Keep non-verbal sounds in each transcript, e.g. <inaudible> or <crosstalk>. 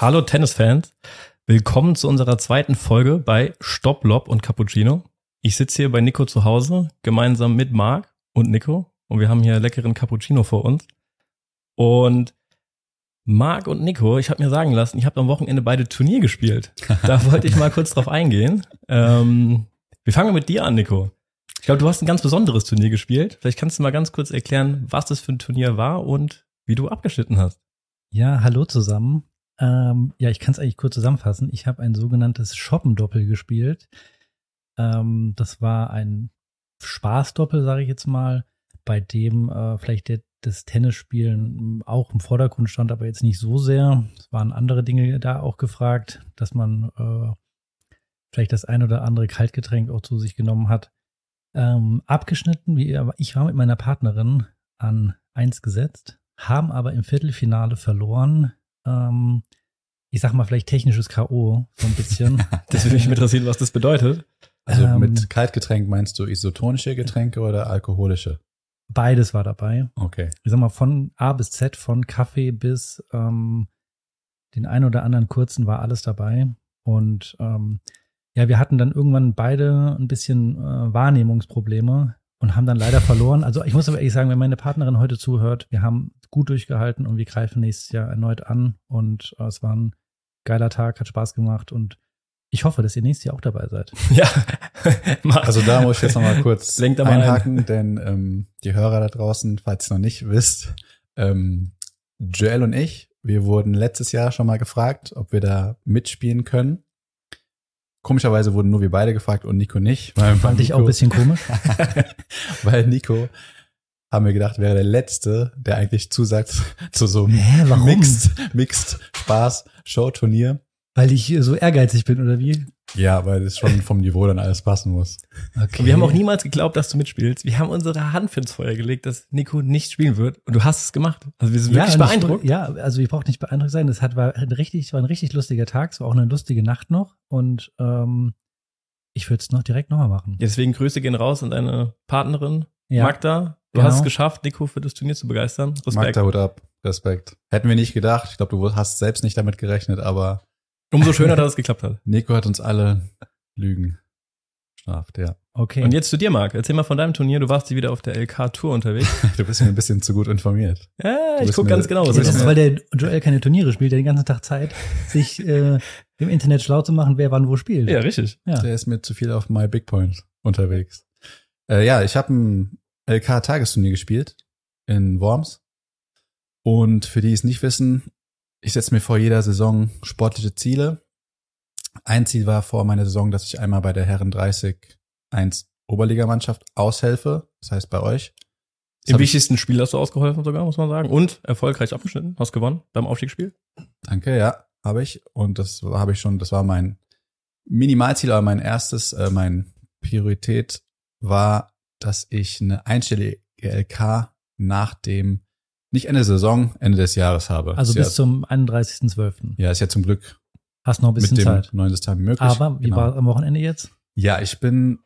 Hallo Tennisfans, willkommen zu unserer zweiten Folge bei Stopp, Lob und Cappuccino. Ich sitze hier bei Nico zu Hause, gemeinsam mit Marc und Nico und wir haben hier leckeren Cappuccino vor uns. Und Marc und Nico, ich habe mir sagen lassen, ich habe am Wochenende beide Turnier gespielt. Da <laughs> wollte ich mal kurz drauf eingehen. Ähm, wir fangen mit dir an, Nico. Ich glaube, du hast ein ganz besonderes Turnier gespielt. Vielleicht kannst du mal ganz kurz erklären, was das für ein Turnier war und wie du abgeschnitten hast. Ja, hallo zusammen. Ähm, ja, ich kann es eigentlich kurz zusammenfassen. Ich habe ein sogenanntes Shoppendoppel gespielt. Ähm, das war ein Spaßdoppel, sage ich jetzt mal, bei dem äh, vielleicht der, das Tennisspielen auch im Vordergrund stand, aber jetzt nicht so sehr. Es waren andere Dinge da auch gefragt, dass man äh, vielleicht das ein oder andere Kaltgetränk auch zu sich genommen hat. Ähm, abgeschnitten, wie ich war mit meiner Partnerin an eins gesetzt, haben aber im Viertelfinale verloren ähm, ich sag mal vielleicht technisches K.O. so ein bisschen. <laughs> das würde mich <laughs> interessieren, was das bedeutet. Also ähm, mit Kaltgetränk meinst du isotonische Getränke oder alkoholische? Beides war dabei. Okay. Ich sag mal von A bis Z, von Kaffee bis ähm, den ein oder anderen kurzen war alles dabei. Und ähm, ja, wir hatten dann irgendwann beide ein bisschen äh, Wahrnehmungsprobleme und haben dann leider verloren. Also ich muss aber ehrlich sagen, wenn meine Partnerin heute zuhört, wir haben gut durchgehalten und wir greifen nächstes Jahr erneut an und äh, es war ein geiler Tag, hat Spaß gemacht und ich hoffe, dass ihr nächstes Jahr auch dabei seid. <laughs> Ja. <laughs> also da muss ich jetzt nochmal kurz <laughs> einhaken, ein. denn ähm, die Hörer da draußen, falls ihr noch nicht wisst, ähm, Joel und ich, wir wurden letztes Jahr schon mal gefragt, ob wir da mitspielen können. Komischerweise wurden nur wir beide gefragt und Nico nicht. Weil Fand ich auch ein bisschen komisch. weil Nico, haben wir gedacht, wäre der Letzte, der eigentlich zusagt <laughs> zu so einem Hä, Mixed, Mixed Spaß Show Turnier. Weil ich so ehrgeizig bin, oder wie? Ja, weil es schon vom Niveau dann alles passen muss. Okay. Und wir haben auch niemals geglaubt, dass du mitspielst. Wir haben unsere Hand ins Feuer gelegt, dass Nico nicht spielen wird. Und du hast es gemacht. Also wir sind ja, wirklich beeindruckt. Ich, ja, also ich brauche nicht beeindruckt sein. Es hat, war, ein richtig, war ein richtig lustiger Tag. Es war auch eine lustige Nacht noch. Und ähm, ich würde es noch direkt nochmal machen. Ja, deswegen Grüße gehen raus an deine Partnerin, ja. Magda. Du genau. hast es geschafft, Nico für das Turnier zu begeistern. Respekt. Magda, hut ab. Respekt. Hätten wir nicht gedacht. Ich glaube, du hast selbst nicht damit gerechnet, aber Umso schöner, dass es geklappt hat. <laughs> Nico hat uns alle Lügen straft, ja. Okay. Und jetzt zu dir, Marc. Erzähl mal von deinem Turnier. Du warst wieder auf der LK-Tour unterwegs. <laughs> du bist mir ein bisschen zu gut informiert. Ja, ich guck ganz genau. Das ist, weil der Joel keine Turniere spielt, der den ganzen Tag Zeit, <laughs> sich äh, im Internet schlau zu machen, wer wann wo spielt. Ja, richtig. Ja. Der ist mir zu viel auf My Big Point unterwegs. Äh, ja, ich habe ein LK-Tagesturnier gespielt in Worms. Und für die es nicht wissen, ich setze mir vor jeder Saison sportliche Ziele. Ein Ziel war vor meiner Saison, dass ich einmal bei der Herren 30 1 Oberligamannschaft aushelfe. Das heißt bei euch. Das Im wichtigsten Spiel hast du ausgeholfen sogar, muss man sagen. Und erfolgreich abgeschnitten. Hast gewonnen beim Aufstiegsspiel. Danke, ja, habe ich. Und das habe ich schon, das war mein Minimalziel, aber mein erstes, äh, mein Priorität war, dass ich eine einstellige LK nach dem nicht Ende der Saison, Ende des Jahres habe. Also bis ja, zum 31.12. Ja, ist ja zum Glück. Hast noch ein bisschen mit dem Zeit. neuen System möglich. Aber wie genau. war am Wochenende jetzt? Ja, ich bin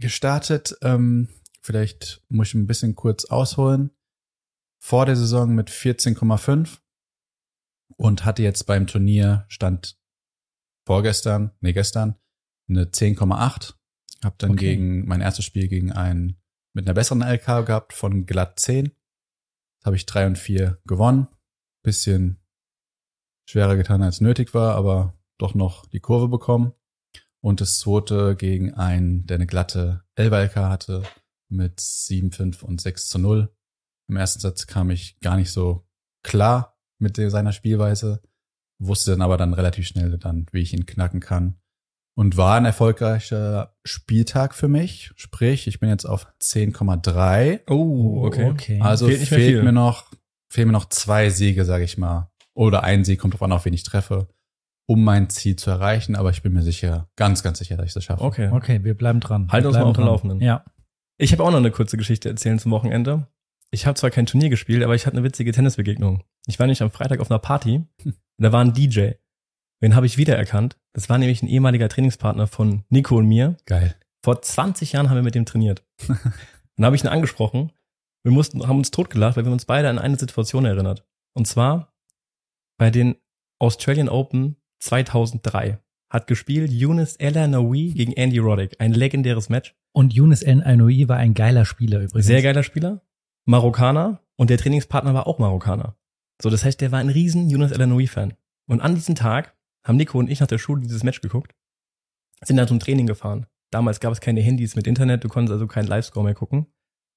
gestartet, ähm, vielleicht muss ich ein bisschen kurz ausholen. Vor der Saison mit 14,5 und hatte jetzt beim Turnier stand vorgestern, nee, gestern, eine 10,8. Hab dann okay. gegen mein erstes Spiel gegen einen mit einer besseren LK gehabt von glatt 10 habe ich drei und vier gewonnen. Bisschen schwerer getan als nötig war, aber doch noch die Kurve bekommen. Und das zweite gegen einen, der eine glatte LK hatte mit 7, 5 und 6 zu 0. Im ersten Satz kam ich gar nicht so klar mit seiner Spielweise, wusste dann aber dann relativ schnell dann, wie ich ihn knacken kann und war ein erfolgreicher Spieltag für mich. Sprich, ich bin jetzt auf 10,3. Oh, okay. okay. Also fehlt, fehlt mir noch, fehlen mir noch zwei Siege, sage ich mal. Oder ein Sieg, kommt drauf an, auf wen ich treffe, um mein Ziel zu erreichen. Aber ich bin mir sicher, ganz, ganz sicher, dass ich das schaffe. Okay. Okay, wir bleiben dran. Halt wir uns mal auf dem Laufenden. Ja. Ich habe auch noch eine kurze Geschichte erzählen zum Wochenende. Ich habe zwar kein Turnier gespielt, aber ich hatte eine witzige Tennisbegegnung. Ich war nämlich am Freitag auf einer Party und da war ein DJ. Wen habe ich wiedererkannt? Das war nämlich ein ehemaliger Trainingspartner von Nico und mir. Geil. Vor 20 Jahren haben wir mit dem trainiert. <laughs> Dann habe ich ihn angesprochen. Wir mussten, haben uns totgelacht, weil wir uns beide an eine Situation erinnert. Und zwar bei den Australian Open 2003. Hat gespielt Yunus El Ainoui gegen Andy Roddick. Ein legendäres Match. Und Yunus El Ainoui war ein geiler Spieler übrigens. Sehr geiler Spieler. Marokkaner. Und der Trainingspartner war auch Marokkaner. So, das heißt, der war ein riesen Yunus El Ainoui-Fan. Und an diesem Tag haben Nico und ich nach der Schule dieses Match geguckt, sind dann zum Training gefahren. Damals gab es keine Handys mit Internet, du konntest also keinen Livescore mehr gucken.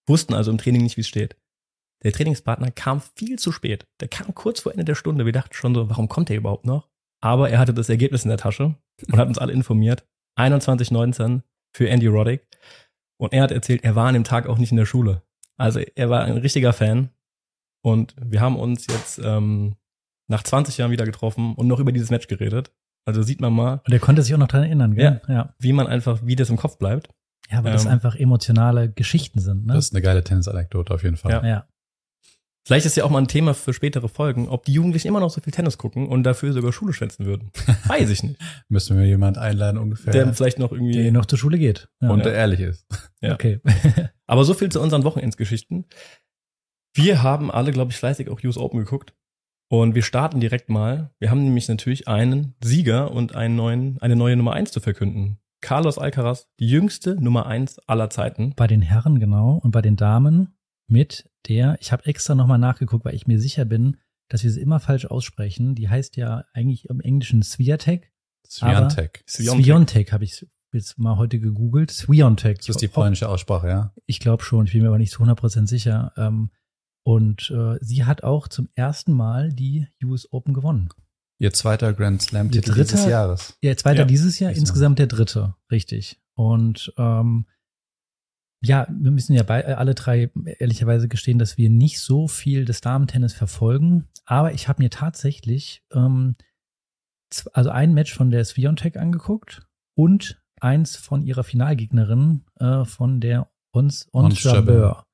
Wussten also im Training nicht, wie es steht. Der Trainingspartner kam viel zu spät. Der kam kurz vor Ende der Stunde. Wir dachten schon so, warum kommt der überhaupt noch? Aber er hatte das Ergebnis in der Tasche und hat uns alle informiert. 21-19 für Andy Roddick. Und er hat erzählt, er war an dem Tag auch nicht in der Schule. Also er war ein richtiger Fan. Und wir haben uns jetzt ähm, nach 20 Jahren wieder getroffen und noch über dieses Match geredet. Also sieht man mal, Und er konnte sich auch noch dran erinnern, gell? Ja. Ja, wie man einfach, wie das im Kopf bleibt. ja weil das Ähm, einfach emotionale Geschichten sind, ne? Das ist eine geile Tennisanekdote auf jeden Fall. Ja. ja. Vielleicht ist ja auch mal ein Thema für spätere Folgen, ob die Jugendlichen immer noch so viel Tennis gucken und dafür sogar Schule schwänzen würden. <laughs> Weiß ich nicht. Müssen wir jemand einladen ungefähr, Der vielleicht noch irgendwie. Der noch zur Schule geht. Ja. und der ehrlich ist. Ja. Okay. Aber so viel zu unseren Wochenendsgeschichten. Wir haben alle, glaube ich, fleißig auch US Open geguckt. Und wir starten direkt mal. Wir haben nämlich natürlich einen Sieger und einen neuen, eine neue Nummer eins zu verkünden. Carlos Alcaraz, die jüngste Nummer eins aller Zeiten. bei den Herren genau und bei den Damen mit der, ich habe extra nochmal nachgeguckt, weil ich mir sicher bin, dass wir sie immer falsch aussprechen. Die heißt ja eigentlich im Englischen Swiatek. Swiatek. Sviontek. Sviontek habe ich jetzt mal heute gegoogelt. Sviontek. Das ist die polnische Aussprache, ja? Ich glaube schon, ich bin mir aber nicht zu 100% sicher. Ähm, Und äh, sie hat auch zum ersten Mal die US Open gewonnen. Ihr zweiter Grand Slam-Titel Ihr dieses Jahres. Ja, zweiter Ja, dieses Jahr, insgesamt der dritte, richtig. Und ähm, ja, wir müssen ja bei, äh, alle drei ehrlicherweise gestehen, dass wir nicht so viel des Damen-Tennis verfolgen. Aber ich habe mir tatsächlich ähm, also ein Match von der Sviontek angeguckt und eins von ihrer Finalgegnerin äh, von der Ons, Ons Ons Jabeur.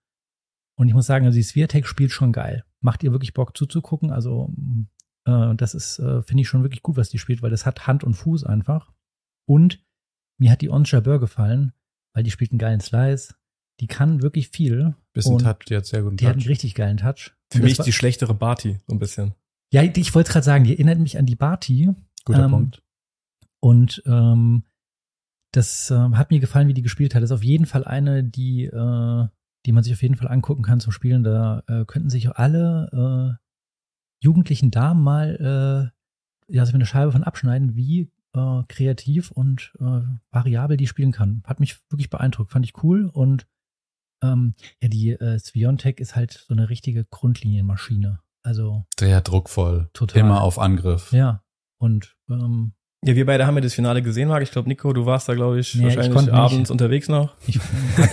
Und ich muss sagen, also die Swiatek spielt schon geil. Macht ihr wirklich Bock zuzugucken? Also äh, das ist, äh, finde ich schon wirklich gut, was die spielt, weil das hat Hand und Fuß einfach. Und mir hat die Ons Jabeur gefallen, weil die spielt einen geilen Slice. Die kann wirklich viel. Bisschen Touch, die hat sehr guten Die hat einen Touch. richtig geilen Touch. Für mich war- die schlechtere Barty, so ein bisschen. Ja, ich wollte gerade sagen, die erinnert mich an die Barty. Guter ähm, Punkt. Und ähm, das ähm, hat mir gefallen, wie die gespielt hat. Das ist auf jeden Fall eine, die, äh, die man sich auf jeden Fall angucken kann zum Spielen. Da äh, könnten sich alle äh, jugendlichen Damen mal äh, ja, so eine Scheibe von abschneiden, wie äh, kreativ und äh, variabel die spielen kann. Hat mich wirklich beeindruckt, fand ich cool. Und ähm, ja, die äh, Sviontek ist halt so eine richtige Grundlinienmaschine. Also Sehr druckvoll. Total. Immer auf Angriff. ja. Und ähm, Ja, wir beide haben ja das Finale gesehen, Marc. Ich glaube, Nico, du warst da, glaube ich, Nee, ich wahrscheinlich nicht. abends unterwegs noch. Ich,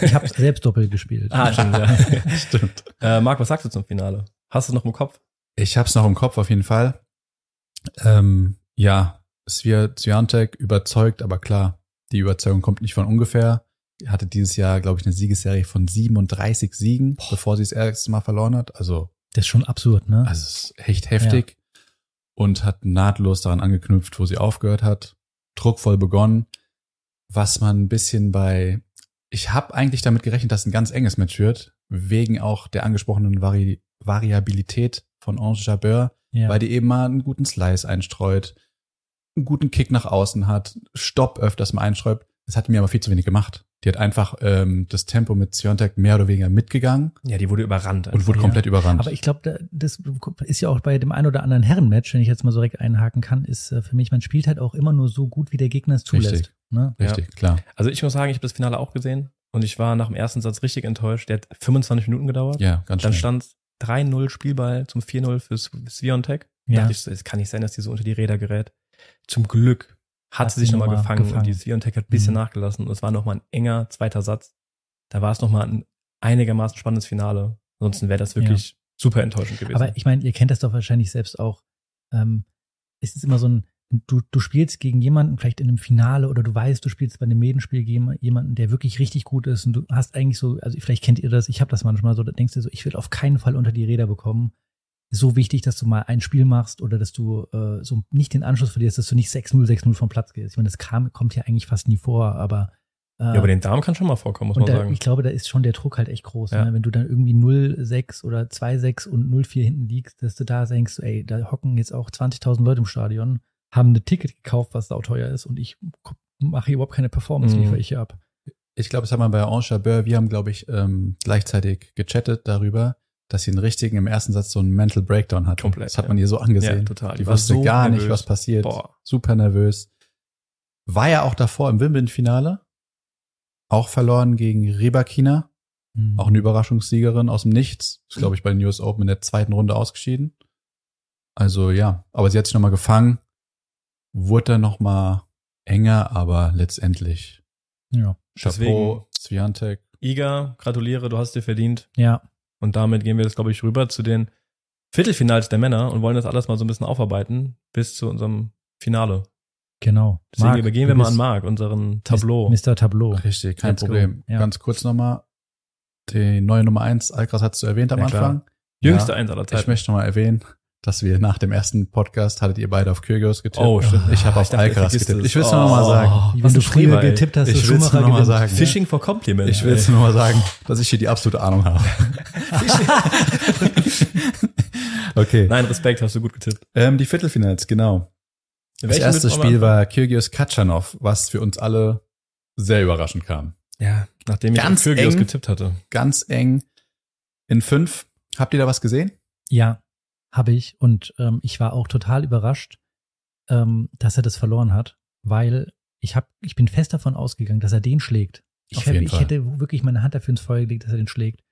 ich habe selbst doppelt gespielt. Ah, stimmt, ja. <laughs> Stimmt. äh, Marc, was sagst du zum Finale? Hast du es noch im Kopf? Ich hab's noch im Kopf auf jeden Fall. Ähm, ja, Svia- Swiatek überzeugt, aber klar, die Überzeugung kommt nicht von ungefähr. Die hatte dieses Jahr, glaube ich, eine Siegesserie von 37 Siegen, bevor sie das erste Mal verloren hat. Also, Das ist schon absurd, ne? also es ist echt heftig. Und hat nahtlos daran angeknüpft, wo sie aufgehört hat. Druckvoll begonnen. Was man ein bisschen bei, ich habe eigentlich damit gerechnet, dass ein ganz enges Match wird, wegen auch der angesprochenen Vari Variabilität von Ange Jabeur ja. weil die eben mal einen guten Slice einstreut, einen guten Kick nach außen hat, Stopp öfters mal einstreut. Das hat mir aber viel zu wenig gemacht. Die hat einfach ähm, das Tempo mit Siontek mehr oder weniger mitgegangen Ja, die wurde überrannt. und wurde Ja. komplett überrannt. Aber ich glaube, das ist ja auch bei dem ein oder anderen Herrenmatch, wenn ich jetzt mal so direkt einhaken kann, ist äh, für mich, man spielt halt auch immer nur so gut, wie der Gegner es zulässt. Richtig. Ne? Richtig, klar. Also ich muss sagen, ich habe das Finale auch gesehen und ich war nach dem ersten Satz richtig enttäuscht. Der hat 25 Minuten gedauert. Ja, ganz Dann schnell. stand 3-0 Spielball zum 4-0 für Sviontek. Ja. Dachte ich, so, es kann nicht sein, dass die so unter die Räder gerät. Zum Glück hat, sie sich nochmal noch mal gefangen, gefangen. und die Sviontek hat ein bisschen Mhm. nachgelassen und es war nochmal ein enger zweiter Satz. Da war es nochmal ein einigermaßen spannendes Finale. Ansonsten wäre das wirklich super enttäuschend gewesen. Aber ich meine, ihr kennt das doch wahrscheinlich selbst auch. Ähm, es ist immer so ein, du, du spielst gegen jemanden, vielleicht in einem Finale oder du weißt, du spielst bei einem Medenspiel gegen jemanden, der wirklich richtig gut ist und du hast eigentlich so, also vielleicht kennt ihr das, ich habe das manchmal so, da denkst du so, ich will auf keinen Fall unter die Räder bekommen. Ist so wichtig, dass du mal ein Spiel machst oder dass du äh, so nicht den Anschluss verlierst, dass du nicht 6-0, 6-0 vom Platz gehst. Ich meine, das kam, kommt ja eigentlich fast nie vor, aber Äh, Ja, aber den Damen kann schon mal vorkommen, muss und man da, sagen. ich glaube, da ist schon der Druck halt echt groß. Ja. Ne? Wenn du dann irgendwie 0,6 oder 2,6 und 0,4 hinten liegst, dass du da denkst, ey, da hocken jetzt auch 20.000 Leute im Stadion, haben ein Ticket gekauft, was sauteuer ist und ich mache hier überhaupt keine Performance, Mhm. liefere ich hier ab. Ich glaube, das hat man bei Ange Chabert, wir haben, glaube ich, ähm, gleichzeitig gechattet darüber, dass sie einen richtigen im ersten Satz so einen Mental Breakdown hat. Komplett, Das hat ja. man ihr so angesehen. Ja, total. Die, Die wusste so gar nicht, nervös. was passiert. Boah. Super nervös. War ja auch davor im Wimbledon-Finale. Auch verloren gegen Rybakina. Mhm. Auch eine Überraschungssiegerin aus dem Nichts. Ist, glaube ich, bei den US Open in der zweiten Runde ausgeschieden. Also ja, aber sie hat sich nochmal gefangen. Wurde dann nochmal enger, aber letztendlich ja. Chapeau, Swiatek. Iga, gratuliere, du hast dir verdient. ja, Und damit gehen wir jetzt, glaube ich, rüber zu den Viertelfinals der Männer und wollen das alles mal so ein bisschen aufarbeiten bis zu unserem Finale. genau. Deswegen Marc, übergehen wir mal an Marc, unseren Tableau. Mr. Tableau. Richtig, kein Let's. Problem. Ja. Ganz kurz nochmal. Die neue Nummer eins, Alcaraz hast du erwähnt am Ja, klar. Anfang. Jüngste Ja, Eins aller Ich Zeiten. möchte nochmal erwähnen, dass wir nach dem ersten Podcast hattet ihr beide auf Kyrgios getippt. Oh, stimmt. Ich habe auf dachte, Alcaraz getippt. es. Ich will es nur nochmal sagen. Wie was wenn du früher getippt hast, Ich will's Schumacher nur noch mal gewinnt. sagen. Fishing for Compliment. Ich will jetzt nur mal sagen, dass ich hier die absolute Ahnung habe. <laughs> okay. Nein, Respekt, hast du gut getippt. Ähm, die Viertelfinals, genau. Das erste mal Spiel war Kyrgios Katschanov, was für uns alle sehr überraschend kam. Ja, nachdem ich Ganz auf Kyrgios eng. getippt hatte. Ganz eng in fünf. Habt ihr da was gesehen? Ja, habe ich. Und ähm, ich war auch total überrascht, ähm, dass er das verloren hat, weil ich hab, ich bin fest davon ausgegangen, dass er den schlägt. Ich, jeden ich hätte wirklich meine Hand dafür ins Feuer gelegt, dass er den schlägt.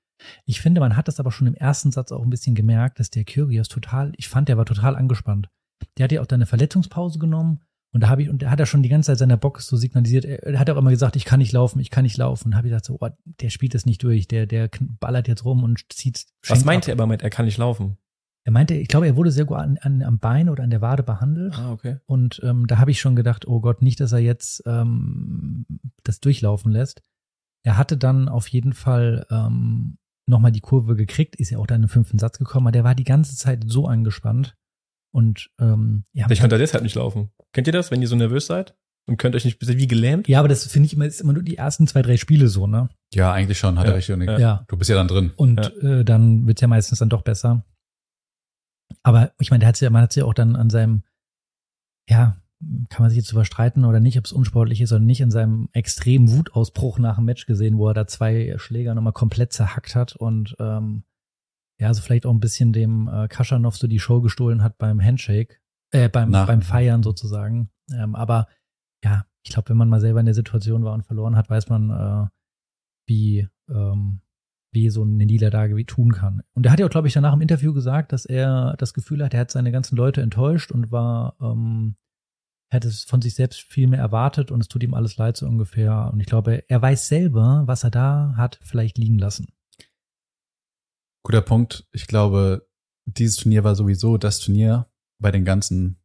Ich finde, man hat das aber schon im ersten Satz auch ein bisschen gemerkt, dass der Kyrgios total, ich fand, der war total angespannt. Der hat ja auch dann eine Verletzungspause genommen und da habe ich, und da hat er schon die ganze Zeit seiner Box so signalisiert, er, hat auch immer gesagt, ich kann nicht laufen, ich kann nicht laufen. Und habe ich gesagt, so, oh, der spielt das nicht durch, der, der ballert jetzt rum und zieht. Was meinte er aber mit, er kann nicht laufen? Er meinte, ich glaube, er wurde sehr gut an, an, am Bein oder an der Wade behandelt. Ah, okay. Und ähm, da habe ich schon gedacht, oh Gott, nicht, dass er jetzt ähm, das durchlaufen lässt. Er hatte dann auf jeden Fall ähm, nochmal die Kurve gekriegt, ist ja auch dann im fünften Satz gekommen, aber der war die ganze Zeit so angespannt. Und ähm, ja, Vielleicht könnt ihr deshalb nicht laufen. Kennt ihr das, wenn ihr so nervös seid? Und könnt euch nicht wie gelähmt? ja, aber das finde ich immer, ist immer nur die ersten zwei, drei Spiele so, ne? Ja, eigentlich schon, hat Ja, er recht. Ja. Ja. Du bist ja dann drin. Und äh, dann wird's ja meistens dann doch besser. Aber ich meine, der hat ja, man hat ja auch dann an seinem, ja, kann man sich jetzt überstreiten oder nicht, ob es unsportlich ist oder nicht, an seinem extremen Wutausbruch nach dem Match gesehen, wo er da zwei Schläger nochmal komplett zerhackt hat und ähm, ja, so vielleicht auch ein bisschen dem äh, Kaschanov so die Show gestohlen hat beim Handshake, äh, beim, beim Feiern sozusagen. Ähm, aber ja, ich glaube, wenn man mal selber in der Situation war und verloren hat, weiß man, äh, wie, ähm, wie so eine Niederlage wie tun kann. Und er hat ja glaube ich, danach im Interview gesagt, dass er das Gefühl hat, er hat seine ganzen Leute enttäuscht und war, ähm, hätte es von sich selbst viel mehr erwartet und es tut ihm alles leid so ungefähr. Und ich glaube, er weiß selber, was er da hat vielleicht liegen lassen. Guter Punkt. Ich glaube, dieses Turnier war sowieso das Turnier bei den ganzen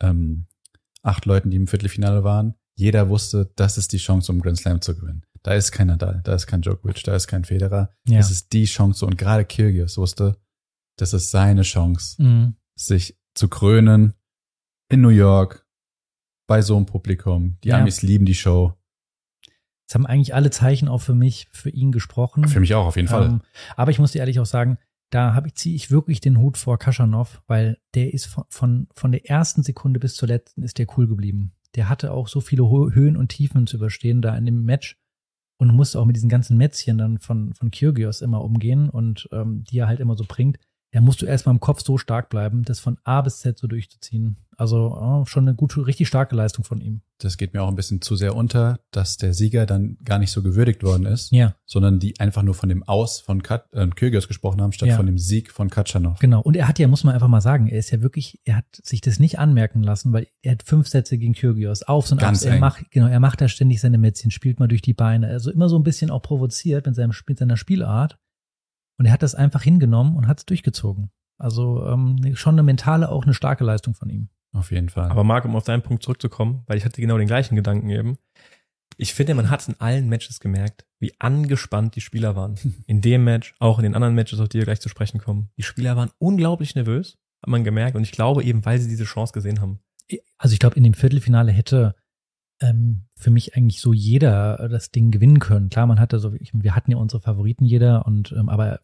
ähm, acht Leuten, die im Viertelfinale waren. Jeder wusste, das ist die Chance, um Grand Slam zu gewinnen. Da ist kein Nadal, da ist kein Djokovic, da ist kein Federer. Ja. Es ist die Chance und gerade Kyrgios wusste, das ist seine Chance, Mhm. sich zu krönen in New York bei so einem Publikum. Die Ja. Amis lieben die Show. Es haben eigentlich alle Zeichen auch für mich, für ihn gesprochen. Für mich auch auf jeden Fall. Ähm, aber ich muss dir ehrlich auch sagen, da habe ich, ziehe ich wirklich den Hut vor Kaschanov, weil der ist von, von, von der ersten Sekunde bis zur letzten ist der cool geblieben. Der hatte auch so viele Höhen und Tiefen zu überstehen da in dem Match und musste auch mit diesen ganzen Mätzchen dann von, von Kyrgios immer umgehen und ähm, die er halt immer so bringt. Da musst du erstmal im Kopf so stark bleiben, das von A bis Z so durchzuziehen. Also oh, schon eine gute, richtig starke Leistung von ihm. Das geht mir auch ein bisschen zu sehr unter, dass der Sieger dann gar nicht so gewürdigt worden ist. Ja, sondern die einfach nur von dem Aus von Kat äh, Kyrgios gesprochen haben, statt Ja. von dem Sieg von Katschanov. Genau. Und er hat ja, muss man einfach mal sagen, er ist ja wirklich, er hat sich das nicht anmerken lassen, weil er hat fünf Sätze gegen Kyrgios auf und Ganz ab. Er macht, genau, er macht da ständig seine Mätzchen, spielt mal durch die Beine. Also immer so ein bisschen auch provoziert mit seinem, mit seiner Spielart. Und er hat das einfach hingenommen und hat es durchgezogen. Also ähm, schon eine mentale, auch eine starke Leistung von ihm. Auf jeden Fall. Aber Marc, um auf deinen Punkt zurückzukommen, weil ich hatte genau den gleichen Gedanken eben. Ich finde, man hat in allen Matches gemerkt, wie angespannt die Spieler waren. <laughs> In dem Match, auch in den anderen Matches, auf die wir gleich zu sprechen kommen. Die Spieler waren unglaublich nervös, hat man gemerkt. Und ich glaube eben, weil sie diese Chance gesehen haben. Also ich glaube, in dem Viertelfinale hätte ähm, für mich eigentlich so jeder das Ding gewinnen können. Klar, man hatte so, wir hatten ja unsere Favoriten jeder und ähm, aber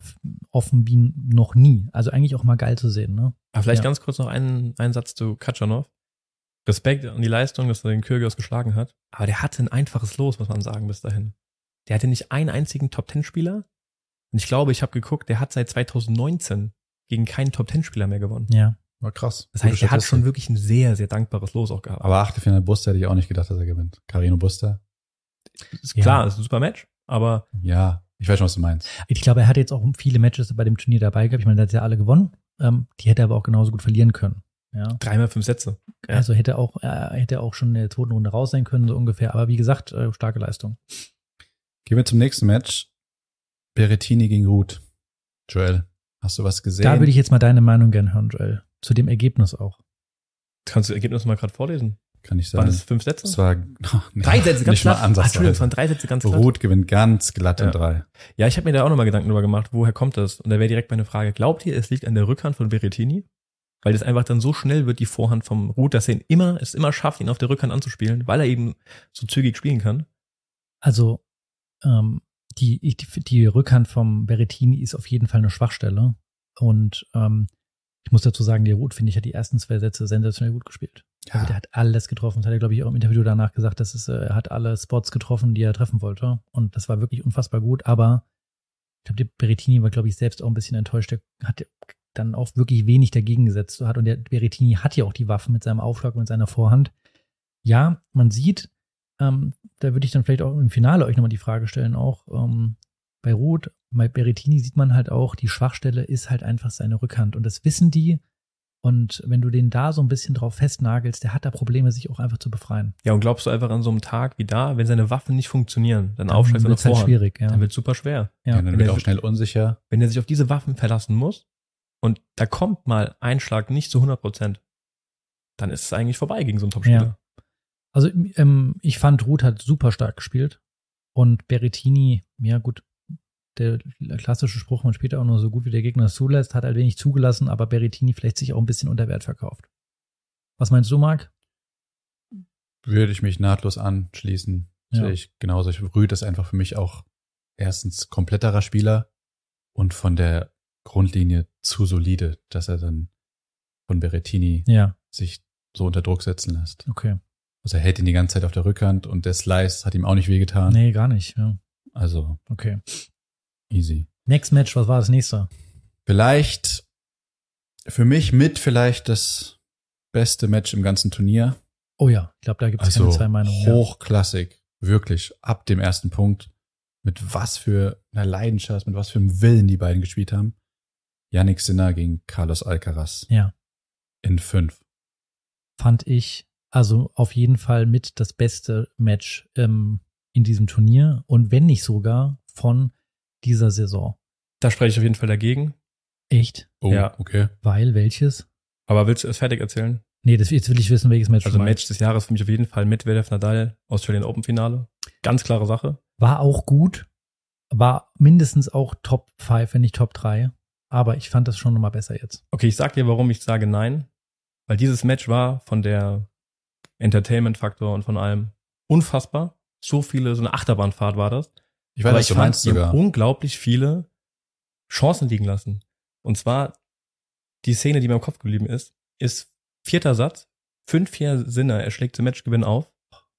offen wie noch nie. Also eigentlich auch mal geil zu sehen, ne? Aber vielleicht Ja. ganz kurz noch einen, einen Satz zu Katschanov. Respekt an die Leistung, dass er den Kyrgios geschlagen hat. Aber der hatte ein einfaches Los, muss man sagen, bis dahin. Der hatte nicht einen einzigen Top-10-Spieler. Und ich glaube, ich habe geguckt, der hat seit 2019 gegen keinen Top-10-Spieler mehr gewonnen. Ja. War krass. Das heißt, er hat schon wirklich ein sehr, sehr dankbares Los auch gehabt. Aber Achtelfinale Buster hätte ich auch nicht gedacht, dass er gewinnt. Carino Buster. ist Ja. klar, ist ein super Match, aber Ja, ich weiß schon, was du meinst. Ich glaube, er hat jetzt auch viele Matches bei dem Turnier dabei gehabt. Ich meine, er hat ja alle gewonnen. Ähm, die hätte er aber auch genauso gut verlieren können. Ja. dreimal fünf Sätze. Ja. Also hätte auch, äh, hätte auch schon in der zweiten Runde raus sein können, so ungefähr. Aber wie gesagt, äh, starke Leistung. Gehen wir zum nächsten Match. Berettini gegen Ruth. Joel, hast du was gesehen? Da würde ich jetzt mal deine Meinung gerne hören, Joel. Zu dem Ergebnis auch. Kannst du das Ergebnis mal gerade vorlesen? Kann ich Waren sagen. das fünf Sätze? Es war nee, <laughs> drei Sätze, ganz glatt. Ah, Entschuldigung, es ansatzweise. waren drei Sätze ganz glatt. Ruth gewinnt ganz glatt in Ja. drei. Ja, ich habe mir da auch nochmal Gedanken drüber gemacht, woher kommt das? Und da wäre direkt meine Frage, glaubt ihr, es liegt an der Rückhand von Berrettini? Weil das einfach dann so schnell wird, die Vorhand vom Ruth, dass er ihn immer, es immer schafft, ihn auf der Rückhand anzuspielen, weil er eben so zügig spielen kann. Also ähm, die, die, die Rückhand vom Berrettini ist auf jeden Fall eine Schwachstelle. Und ähm, ich muss dazu sagen, der Ruth, finde ich, hat die ersten zwei Sätze sensationell gut gespielt. Also der hat alles getroffen. Das hat er, glaube ich, auch im Interview danach gesagt, dass es, äh, er hat alle Spots getroffen, die er treffen wollte. Und das war wirklich unfassbar gut. Aber ich glaube, der Berrettini war, glaube ich, selbst auch ein bisschen enttäuscht. Der hat dann auch wirklich wenig dagegen gesetzt hat. Und der Berrettini hat ja auch die Waffen mit seinem Aufschlag und mit seiner Vorhand. Ja, man sieht, ähm, da würde ich dann vielleicht auch im Finale euch nochmal die Frage stellen, auch ähm, bei Ruth, bei Berrettini sieht man halt auch, die Schwachstelle ist halt einfach seine Rückhand. Und das wissen die. Und wenn du den da so ein bisschen drauf festnagelst, der hat da Probleme, sich auch einfach zu befreien. Ja, und glaubst du einfach an so einem Tag wie da, wenn seine Waffen nicht funktionieren, dann Dann Aufschlag seiner wird's halt schwierig, ja. dann wird super schwer. Ja, ja. dann wird er auch schnell unsicher. Wenn er sich auf diese Waffen verlassen muss und da kommt mal ein Schlag nicht zu 100 Prozent, dann ist es eigentlich vorbei gegen so einen Topspieler. Also ähm, ich fand, Ruth hat super stark gespielt. Und Berrettini, ja gut, der klassische Spruch, man spielt auch nur so gut, wie der Gegner es zulässt, hat halt wenig zugelassen, aber Berrettini vielleicht sich auch ein bisschen unter Wert verkauft. Was meinst du, Marc? Würde ich mich nahtlos anschließen. Ja. Sehe ich genauso. Ich Rüd ist einfach für mich auch erstens kompletterer Spieler und von der Grundlinie zu solide, dass er dann von Berettini Ja, sich so unter Druck setzen lässt. okay. Also er hält ihn die ganze Zeit auf der Rückhand und der Slice hat ihm auch nicht wehgetan. Nee, gar nicht. Ja. Also Okay. Easy. Next Match, was war das nächste? Vielleicht für mich mit vielleicht das beste Match im ganzen Turnier. Oh ja, ich glaube, da gibt es Also keine zwei Meinungen. ja. hochklassig, wirklich ab dem ersten Punkt. Mit was für einer Leidenschaft, mit was für einem Willen die beiden gespielt haben. Yannick Sinner gegen Carlos Alcaraz Ja, in fünf. fand ich also auf jeden Fall mit das beste Match ähm, in diesem Turnier und wenn nicht sogar von dieser Saison. Da spreche ich auf jeden Fall dagegen. Echt? Oh, Ja. okay. Weil welches? Aber willst du es fertig erzählen? Nee, das, jetzt will ich wissen, welches Match Also. Match des Jahres für mich auf jeden Fall Medvedev Nadal, Australian Open Finale. Ganz klare Sache. War auch gut, war mindestens auch Top 5, wenn nicht Top 3. Aber ich fand das schon nochmal besser jetzt. Okay, ich sag dir, warum ich sage nein. Weil dieses Match war von der Entertainment-Faktor und von allem unfassbar. So viele, so eine Achterbahnfahrt war das. Ich weiß, Aber was du fand, meinst sogar. unglaublich viele Chancen liegen lassen. Und zwar die Szene, die mir im Kopf geblieben ist, ist vierter Satz, 5-4 Sinner, er schlägt zum Matchgewinn auf,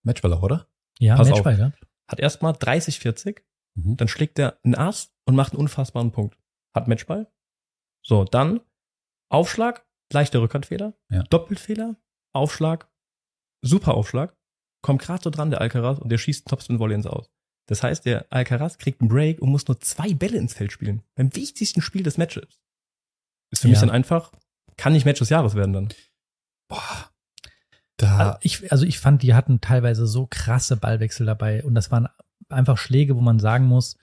Matchball auch, oder? Ja, Pass Matchball gehabt. hat erstmal 30-40, Mhm. dann schlägt er einen Ass und macht einen unfassbaren Punkt. Hat Matchball. So, dann Aufschlag, leichter Rückhandfehler, Ja. Doppelfehler, Aufschlag, super Aufschlag, kommt gerade so dran, der Alcaraz, und der schießt Topspin Volley ins Aus. Das heißt, der Alcaraz kriegt einen Break und muss nur zwei Bälle ins Feld spielen. Beim wichtigsten Spiel des Matches. Ist für mich Ja. dann einfach, kann nicht Match des Jahres werden dann. Boah. Da, Also ich, also ich fand, die hatten teilweise so krasse Ballwechsel dabei und das waren einfach Schläge, wo man sagen muss,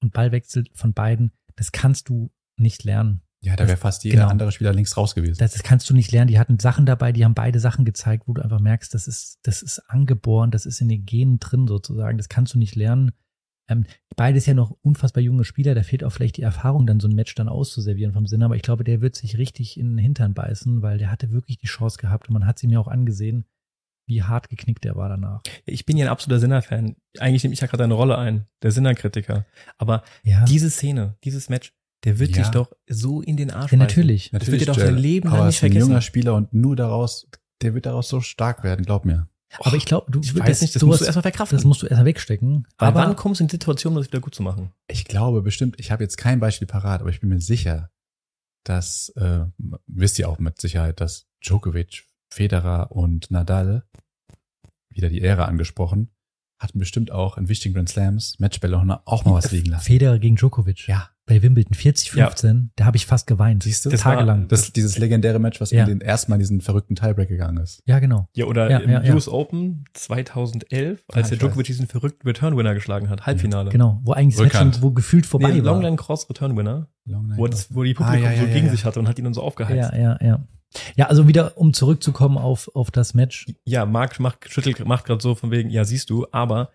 und Ballwechsel von beiden, das kannst du nicht lernen. Ja, da wäre fast jeder genau. andere Spieler links raus gewesen. Das, das kannst du nicht lernen. Die hatten Sachen dabei, die haben beide Sachen gezeigt, wo du einfach merkst, das ist, das ist angeboren, das ist in den Genen drin sozusagen. Das kannst du nicht lernen. Ähm, beides ja noch unfassbar junge Spieler, da fehlt auch vielleicht die Erfahrung, dann so ein Match dann auszuservieren vom Sinne. Aber ich glaube, der wird sich richtig in den Hintern beißen, weil der hatte wirklich die Chance gehabt und man hat sie mir auch angesehen. wie hart geknickt er war danach. Ich bin ja ein absoluter Sinner-Fan. Eigentlich nehme ich ja gerade eine Rolle ein, der Sinner-Kritiker. Aber Ja, diese Szene, dieses Match, der wird Ja. dich doch so in den Arsch ja beißen. natürlich. Das wird dir doch dein Leben aber lang er nicht ist ein vergessen. junger Spieler und nur daraus, der wird daraus so stark werden, glaub mir. Aber ich glaube, du Ich das- weiß nicht, das sowas- musst du erstmal verkraften. Das musst du erstmal wegstecken. Aber wann kommst du in die Situation, um das wieder gut zu machen? Ich glaube bestimmt, ich habe jetzt kein Beispiel parat, aber ich bin mir sicher, dass, äh, wisst ihr auch mit Sicherheit, dass Djokovic, Federer und Nadal, wieder die Ära angesprochen, hatten bestimmt auch in wichtigen Grand Slams Matchbälle auch auch mal was liegen lassen. Federer gegen Djokovic. Ja. Bei Wimbledon 40-15, da habe ich fast geweint. Siehst du? Das war- Tagelang. Das, dieses legendäre Match, was Ja. in den erstmal diesen verrückten Tiebreak gegangen ist. ja, genau. Ja, oder Ja, im ja, ja. US Open 2011, als Ja, der Djokovic diesen verrückten Return-Winner geschlagen hat, Halbfinale. Genau. Wo eigentlich das Match schon, wo gefühlt vorbei Nee, war. Longline Cross Return-Winner, wo, das, wo die Publikum Ah, ja, ja, so ja, gegen ja. sich hatte und hat ihn dann so aufgeheizt. Ja, ja, ja. Ja, also wieder, um zurückzukommen auf, auf das Match. ja, Marc macht, schüttelt, macht gerade so von wegen, ja, siehst du, aber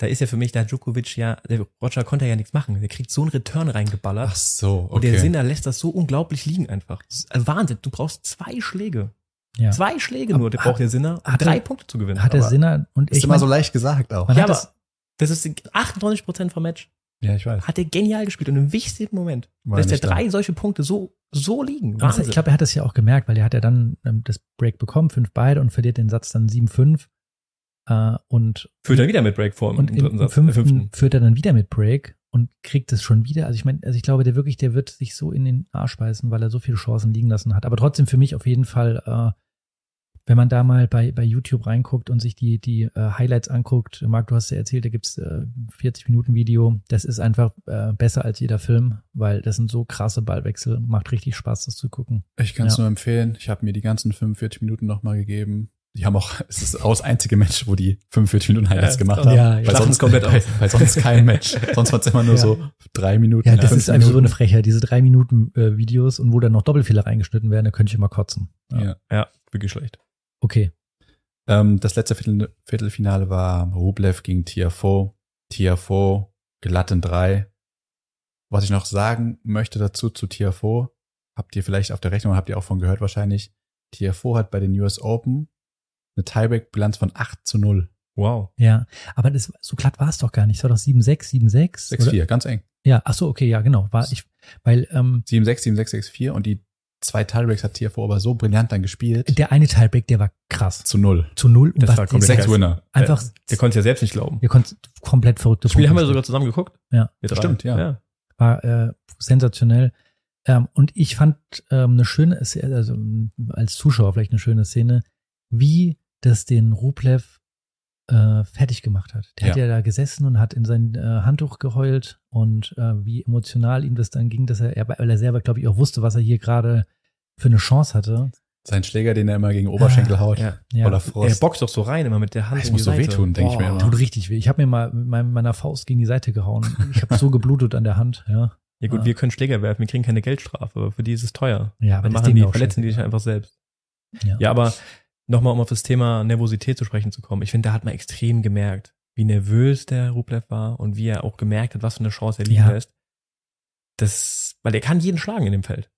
da ist ja für mich, da hat Djokovic ja, der Roger konnte ja nichts machen. Der kriegt so einen Return reingeballert. Ach so, Und der okay. Sinner lässt das so unglaublich liegen einfach. Das ist, also Wahnsinn, du brauchst zwei Schläge. Ja. Zwei Schläge nur, der hat- braucht der Sinner, um drei er- Punkte zu gewinnen. Hat der Sinner und ist ich immer mein, so leicht gesagt auch. Man Ja, hat aber das, das ist 98 Prozent vom Match. Ja, ich weiß. Hat er genial gespielt und im wichtigsten Moment War lässt er nicht da. drei solche Punkte so, so liegen. Wahnsinn. ich glaube, er hat das ja auch gemerkt, weil er hat ja dann ähm, das Break bekommen, fünf beide und verliert den Satz dann 7-5. Äh, und Führt er wieder mit Break vor im, und im dritten Satz. fünften, Im fünften. führt er dann wieder mit Break und kriegt es schon wieder. Also ich meine, also ich glaube, der wirklich, der wird sich so in den Arsch beißen, weil er so viele Chancen liegen lassen hat. Aber trotzdem für mich auf jeden Fall, äh, wenn man da mal bei, bei YouTube reinguckt und sich die, die äh, Highlights anguckt, Marc, du hast ja erzählt, da gibt's äh, 40 Minuten Video. Das ist einfach äh, besser als jeder Film, weil das sind so krasse Ballwechsel. Macht richtig Spaß, das zu gucken. Ich kann es Ja. nur empfehlen. Ich habe mir die ganzen 45 Minuten nochmal gegeben. Die haben auch, <laughs> es ist auch das einzige Match, wo die 45 Minuten Highlights Ja, gemacht haben. Ja, ja. Weil, sonst, komplett aus. weil sonst kein Match. Sonst war es immer nur Ja. so drei Minuten. Ja, das fünf ist einfach so eine. Frechheit. Diese drei Minuten äh, Videos und wo dann noch Doppelfehler reingeschnitten werden, da könnte ich immer kotzen. Ja. Ja. Ja, wirklich schlecht. Okay. Ähm, das letzte Viertel, Viertelfinale war Rublev gegen Tiafoe. Tiafoe glatt in drei. Was ich noch sagen möchte dazu zu Tiafoe, habt ihr vielleicht auf der Rechnung, habt ihr auch von gehört wahrscheinlich. Tiafoe hat bei den US Open eine Tiebreak-Bilanz von 8 zu 0. Wow. Ja, aber das, so glatt war es doch gar nicht. Es war doch 7-6, 7-6. oder? 6-4, ganz eng. Ja, ach so, okay, ja, genau. War ich, weil ähm, 7-6, 7-6, 6-4 und die zwei Tiebreaks hat Tiafoe aber so brillant dann gespielt. der eine Tiebreak, der war krass. zu 0. Zu null. Das was war komplett Sechs. Winner. Einfach, Der konnte ja selbst nicht glauben. ihr konnt komplett verrückte Das Spiel haben wir sogar zusammen geguckt. Ja. Drei. Stimmt, ja. ja. war äh, sensationell. Ähm, und ich fand ähm, eine schöne, Szene, also als Zuschauer vielleicht eine schöne Szene, wie das den Rublev äh, fertig gemacht hat. Der hat Ja. ja da gesessen und hat in sein äh, Handtuch geheult und äh, wie emotional ihm das dann ging, dass er, er weil er selber, glaube ich, auch wusste, was er hier gerade für eine Chance hatte. Sein Schläger, den er immer gegen Oberschenkel haut. Ja. Ja. Voller Er Frost. boxt doch so rein immer mit der Hand. Das in muss die so Seite. wehtun, denk ich mir immer. Tut richtig weh. Ich habe mir mal mit meiner Faust gegen die Seite gehauen. Ich habe so geblutet an der Hand. Ja, Ja gut, Ah. wir können Schläger werfen, wir kriegen keine Geldstrafe, aber für die ist es teuer. ja aber Dann das machen Ding die, auch verletzen die scheiße. sich einfach selbst. Ja. Ja, aber nochmal, um auf das Thema Nervosität zu sprechen zu kommen. Ich finde, da hat man extrem gemerkt, wie nervös der Rublev war und wie er auch gemerkt hat, was für eine Chance er liegen Ja. lässt. Das, weil er kann jeden schlagen in dem Feld.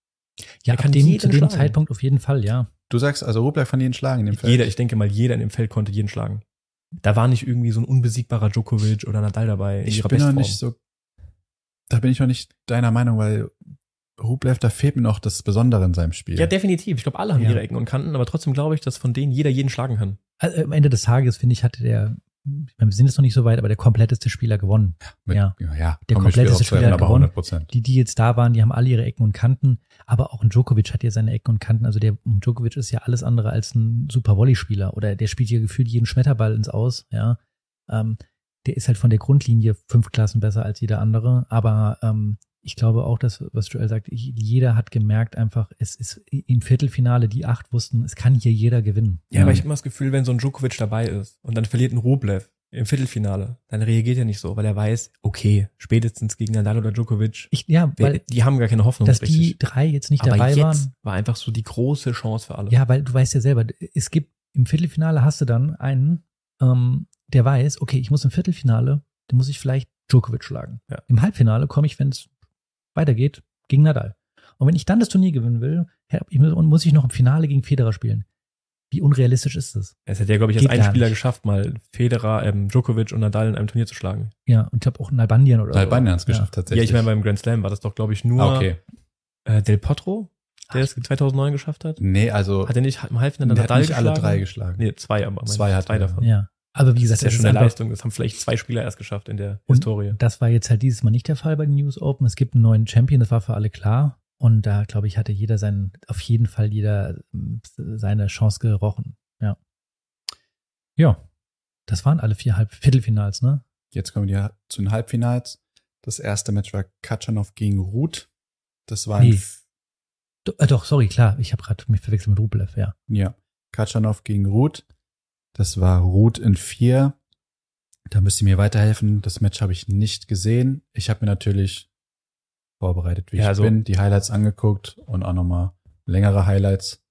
Ja, Er kann dem, jeden zu dem schlagen. Zeitpunkt auf jeden Fall, ja. Du sagst also, Rublev kann jeden schlagen in dem Feld. Jeder, ich denke mal, jeder in dem Feld konnte jeden schlagen. Da war nicht irgendwie so ein unbesiegbarer Djokovic oder Nadal dabei. in ich ihrer bin noch nicht so, da bin ich noch nicht deiner Meinung, weil Rublev, da fehlt mir noch das Besondere in seinem Spiel. Ja, definitiv. Ich glaube, alle haben Ja. ihre Ecken und Kanten, aber trotzdem glaube ich, dass von denen jeder jeden schlagen kann. Also, am Ende des Tages, finde ich, hatte der, ich meine, wir sind jetzt noch nicht so weit, aber der kompletteste Spieler gewonnen. Mit, ja. ja, ja Der kompletteste Spieler hat aber gewonnen. 100 Prozent. Die, die jetzt da waren, die haben alle ihre Ecken und Kanten, aber auch ein Djokovic hat ja seine Ecken und Kanten. Also der Djokovic ist ja alles andere als ein super Volleyspieler oder der spielt hier gefühlt jeden Schmetterball ins Aus, ja. Ähm, der ist halt von der Grundlinie fünf Klassen besser als jeder andere, aber ähm, ich glaube auch, dass, was Joel sagt, ich- jeder hat gemerkt einfach, es ist im Viertelfinale, die acht wussten, es kann hier jeder gewinnen. Ja, aber ich habe immer das Gefühl, wenn so ein Djokovic dabei ist und dann verliert ein Rublev im Viertelfinale, dann reagiert er nicht so, weil er weiß, okay, spätestens gegen Nadal oder Djokovic, Ich, ja, wir- weil, die haben gar keine Hoffnung dass richtig. die drei jetzt nicht aber dabei jetzt waren. war einfach so die große Chance für alle. Ja, weil du weißt ja selber, es gibt im Viertelfinale hast du dann einen, ähm, der weiß, okay, ich muss im Viertelfinale, dann muss ich vielleicht Djokovic schlagen. Ja. Im Halbfinale komme ich, wenn es weitergeht, gegen Nadal. Und wenn ich dann das Turnier gewinnen will, muss ich noch im Finale gegen Federer spielen. Wie unrealistisch ist das? Es hätte ja, glaube ich, jetzt Geht ein Spieler nicht. geschafft, mal Federer, ähm, Djokovic und Nadal in einem Turnier zu schlagen. Ja, und ich glaube auch Nalbandian oder Albanien hat es so. geschafft, Ja, tatsächlich. ich meine, beim Grand Slam war das doch, glaube ich, nur Ah, okay. äh, Del Potro, der es 2009 geschafft hat. Nee, also Hat er nicht im Halbfinale der hat Nadal nicht alle geschlagen? drei geschlagen. Nee, zwei aber. Zwei hat zwei davon. Ja. Aber wie Das gesagt, ist ja schon ist eine Leistung. Das haben vielleicht zwei Spieler erst geschafft in der Und Historie. Das war jetzt halt dieses Mal nicht der Fall bei den News Open. Es gibt einen neuen Champion, das war für alle klar. Und da, glaube ich, hatte jeder seinen, auf jeden Fall jeder ähm, seine Chance gerochen. Ja. Ja. Das waren alle vier Halb Viertelfinals, ne? Jetzt kommen wir zu den Halbfinals. Das erste Match war Katschanov gegen Ruth. Das war ein, Nee. Do, äh, doch, sorry, klar. Ich habe gerade mich verwechselt mit Rublev, ja. ja, Katschanov gegen Ruth. Das war Ruth in vier. Da müsst ihr mir weiterhelfen. Das Match habe ich nicht gesehen. Ich habe mir natürlich vorbereitet, wie Ja, ich also- bin, die Highlights angeguckt und auch nochmal längere Highlights.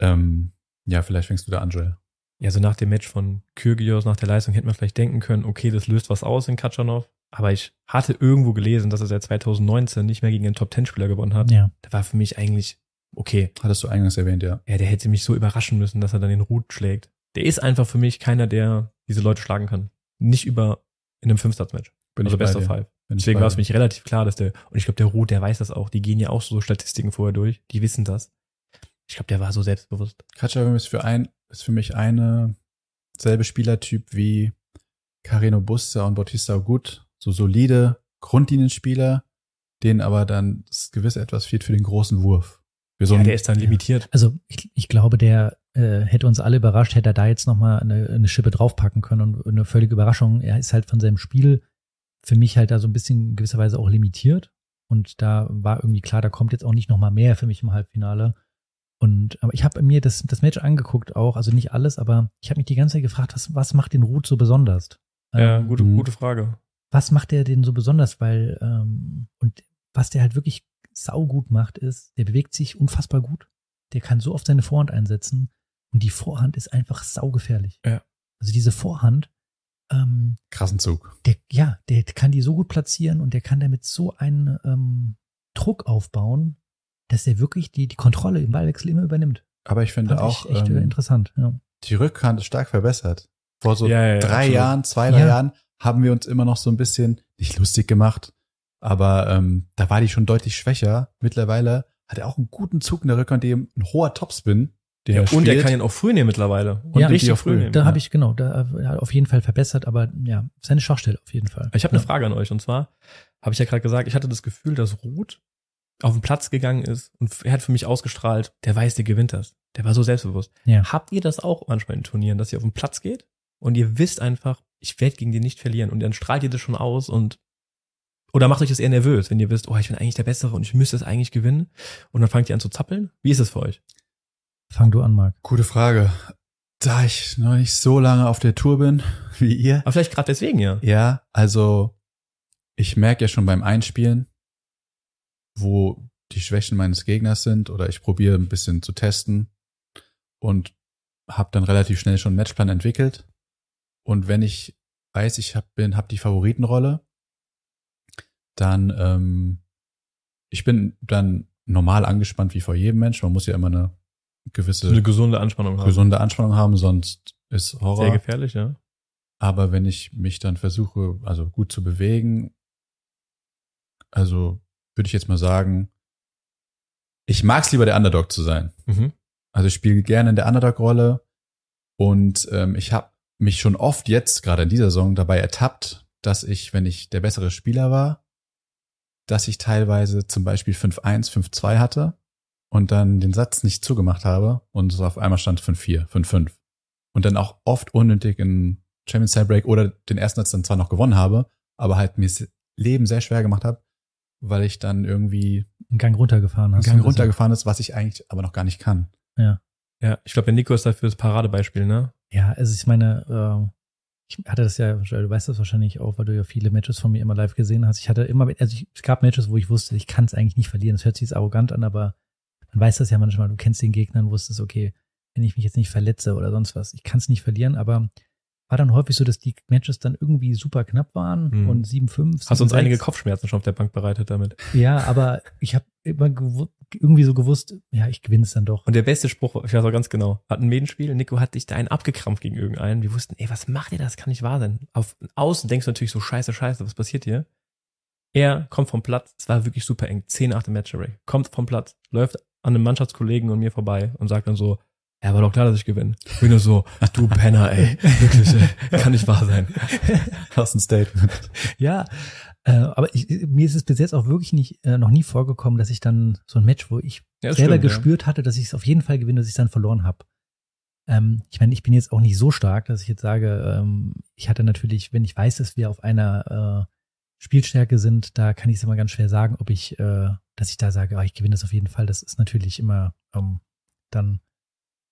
Ähm, ja, vielleicht fängst du da an, Joel. Ja, so nach dem Match von Kyrgios, nach der Leistung hätte man vielleicht denken können, okay, das löst was aus in Katschanov. Aber ich hatte irgendwo gelesen, dass er seit 2019 nicht mehr gegen einen Top-10-Spieler gewonnen hat. Ja. Da war für mich eigentlich, okay, Hattest du eingangs erwähnt, ja. ja, der hätte mich so überraschen müssen, dass er dann den Ruth schlägt. Der ist einfach für mich keiner, der diese Leute schlagen kann. Nicht über in einem Fünfsatz-Match. Bin Also Best of. Five. Deswegen war es für mich relativ klar, dass der, und ich glaube, der Ruth, der weiß das auch. Die gehen ja auch so Statistiken vorher durch. Die wissen das. Ich glaube, der war so selbstbewusst. Katschanov ist für ein, ist für mich eine selbe Spielertyp wie Carino Busta und Bautista Agut. So solide Grundlinienspieler, denen aber dann das gewisse etwas fehlt für den großen Wurf. Für so ja, der ist dann limitiert. Also ich, ich glaube, der äh, hätte uns alle überrascht, hätte er da jetzt nochmal eine, eine Schippe draufpacken können und eine völlige Überraschung. Er ist halt von seinem Spiel für mich halt da so ein bisschen in gewisser Weise auch limitiert. Und da war irgendwie klar, da kommt jetzt auch nicht nochmal mehr für mich im Halbfinale. Und aber ich habe mir das, das Match angeguckt auch, also nicht alles, aber ich habe mich die ganze Zeit gefragt, was, was macht den Ruth so besonders? Ja, Ähm, gute, Mhm. gute Frage. was macht der denn so besonders? Weil, ähm, und was der halt wirklich saugut macht, ist, der bewegt sich unfassbar gut. Der kann so oft seine Vorhand einsetzen und die Vorhand ist einfach saugefährlich. Ja. Also diese Vorhand, ähm, krassen Zug. der, ja, der kann die so gut platzieren und der kann damit so einen ähm, Druck aufbauen, dass der wirklich die, die Kontrolle im Ballwechsel immer übernimmt. Aber ich finde Fand auch, ich echt ähm, interessant. Ja. die Rückhand ist stark verbessert. Vor so Ja, ja, drei absolut. Jahren, zwei, drei Ja. Jahren haben wir uns immer noch so ein bisschen nicht lustig gemacht, aber ähm, da war die schon deutlich schwächer. Mittlerweile hat er auch einen guten Zug in der Rückhand, dem ein hoher Topspin, den Ja, er und der spielt. kann ihn auch früh nehmen mittlerweile. Und Ja, richtig auch früh früh. nehmen. Da ja. habe ich, genau, da er hat auf jeden Fall verbessert, aber ja, seine Schwachstelle auf jeden Fall. Ich habe eine ja. Frage an euch und zwar habe ich ja gerade gesagt, ich hatte das Gefühl, dass Ruth auf den Platz gegangen ist und er hat für mich ausgestrahlt, der weiß, der gewinnt das. Der war so selbstbewusst. Ja. Habt ihr das auch manchmal in Turnieren, dass ihr auf den Platz geht und ihr wisst einfach, ich werde gegen den nicht verlieren und dann strahlt ihr das schon aus und oder macht euch das eher nervös, wenn ihr wisst, oh, ich bin eigentlich der Bessere und ich müsste es eigentlich gewinnen und dann fangt ihr an zu zappeln? Wie ist es für euch? Fang du an, Marc. Gute Frage. Da ich noch nicht so lange auf der Tour bin <laughs> wie ihr. Aber vielleicht gerade deswegen ja. Ja, also ich merke ja schon beim Einspielen, wo die Schwächen meines Gegners sind oder ich probiere ein bisschen zu testen und habe dann relativ schnell schon einen Matchplan entwickelt. Und wenn ich weiß, ich hab, bin, hab die Favoritenrolle, dann ähm, ich bin dann normal angespannt wie vor jedem Mensch. Man muss ja immer eine gewisse eine gesunde Anspannung haben. gesunde Anspannung haben, sonst ist Horror. Sehr gefährlich, ja. Aber wenn ich mich dann versuche, also gut zu bewegen, also würde ich jetzt mal sagen, ich mag es lieber der Underdog zu sein. Mhm. Also ich spiele gerne in der Underdog-Rolle und ähm, ich habe mich schon oft jetzt, gerade in dieser Saison, dabei ertappt, dass ich, wenn ich der bessere Spieler war, dass ich teilweise zum Beispiel 5-1, 5-2 hatte und dann den Satz nicht zugemacht habe und so auf einmal stand 5-4, 5-5. Und dann auch oft unnötig in Champions Tiebreak oder den ersten Satz dann zwar noch gewonnen habe, aber halt mir das Leben sehr schwer gemacht habe, weil ich dann irgendwie einen Gang runtergefahren einen hast. Gang runtergefahren ist, was ich eigentlich aber noch gar nicht kann. Ja. Ja, ich glaube, der Nico ist dafür das Paradebeispiel, ne? Ja, also ich meine, äh, ich hatte das ja, du weißt das wahrscheinlich auch, weil du ja viele Matches von mir immer live gesehen hast. Ich hatte immer, also ich, es gab Matches, wo ich wusste, ich kann es eigentlich nicht verlieren. Das hört sich jetzt arrogant an, aber man weiß das ja manchmal. Du kennst den Gegner und wusstest, okay, wenn ich mich jetzt nicht verletze oder sonst was, ich kann es nicht verlieren, aber war dann häufig so, dass die Matches dann irgendwie super knapp waren Mhm. und 7-5. Hast uns 7-6. einige Kopfschmerzen schon auf der Bank bereitet damit. Ja, aber ich habe immer irgendwie so gewusst, ja, ich gewinne es dann doch. Und der beste Spruch, ich weiß auch ganz genau, hat ein Medenspiel, Nico hat dich da einen abgekrampft gegen irgendeinen. Wir wussten, ey, was macht ihr das? Kann nicht wahr sein. Auf außen denkst du natürlich so, scheiße, scheiße, was passiert hier? Er kommt vom Platz, es war wirklich super eng, 10 8 im Match-Array, kommt vom Platz, läuft an einem Mannschaftskollegen und mir vorbei und sagt dann so, ja, war doch klar, dass ich gewinne. Ich bin nur so, du Penner, ey, wirklich, ey, kann nicht wahr sein. Hast ein Statement. Ja, äh, aber ich, mir ist es bis jetzt auch wirklich nicht, äh, noch nie vorgekommen, dass ich dann so ein Match, wo ich Ja, das selber stimmt, ja. gespürt hatte, dass ich es auf jeden Fall gewinne, dass ich es dann verloren habe. Ähm, ich meine, ich bin jetzt auch nicht so stark, dass ich jetzt sage, ähm, ich hatte natürlich, wenn ich weiß, dass wir auf einer äh, Spielstärke sind, da kann ich es immer ganz schwer sagen, ob ich, äh, dass ich da sage, ah, ich gewinne das auf jeden Fall. Das ist natürlich immer ähm, dann,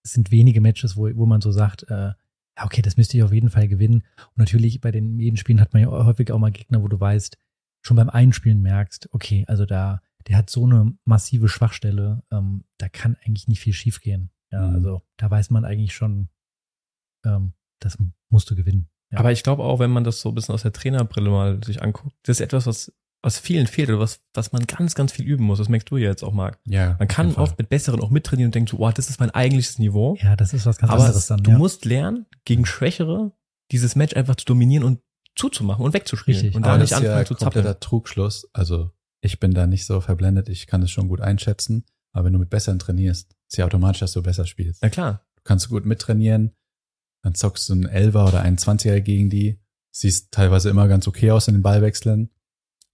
es sind wenige Matches, wo, wo man so sagt, äh, ja, okay, das müsste ich auf jeden Fall gewinnen. Und natürlich bei den Medenspielen hat man ja häufig auch mal Gegner, wo du weißt, schon beim Einspielen merkst, okay, also da, der hat so eine massive Schwachstelle, ähm, da kann eigentlich nicht viel schiefgehen. Ja, Mhm. also da weiß man eigentlich schon, ähm, das musst du gewinnen. Ja. Aber ich glaube auch, wenn man das so ein bisschen aus der Trainerbrille mal sich anguckt, das ist etwas, was, was vielen fehlt oder was, was man ganz, ganz viel üben muss. Das merkst du ja jetzt auch, Marc. Ja. Man kann oft mit Besseren auch mittrainieren und denkt so, wow, das ist mein eigentliches Niveau. ja, das ist was ganz Aber anderes dann. du ja. musst lernen, gegen Schwächere dieses Match einfach zu dominieren und zuzumachen und wegzuspielen. Richtig. Und da das nicht ist ja anfangen zu zappeln. kompletter Trugschluss. Also ich bin da nicht so verblendet, ich kann es schon gut einschätzen. Aber wenn du mit Besseren trainierst, ist ja automatisch, dass du besser spielst. Na klar. Du kannst gut mittrainieren, dann zockst du einen Elfer oder einen 20er gegen die, siehst teilweise immer ganz okay aus in den Ballwechseln.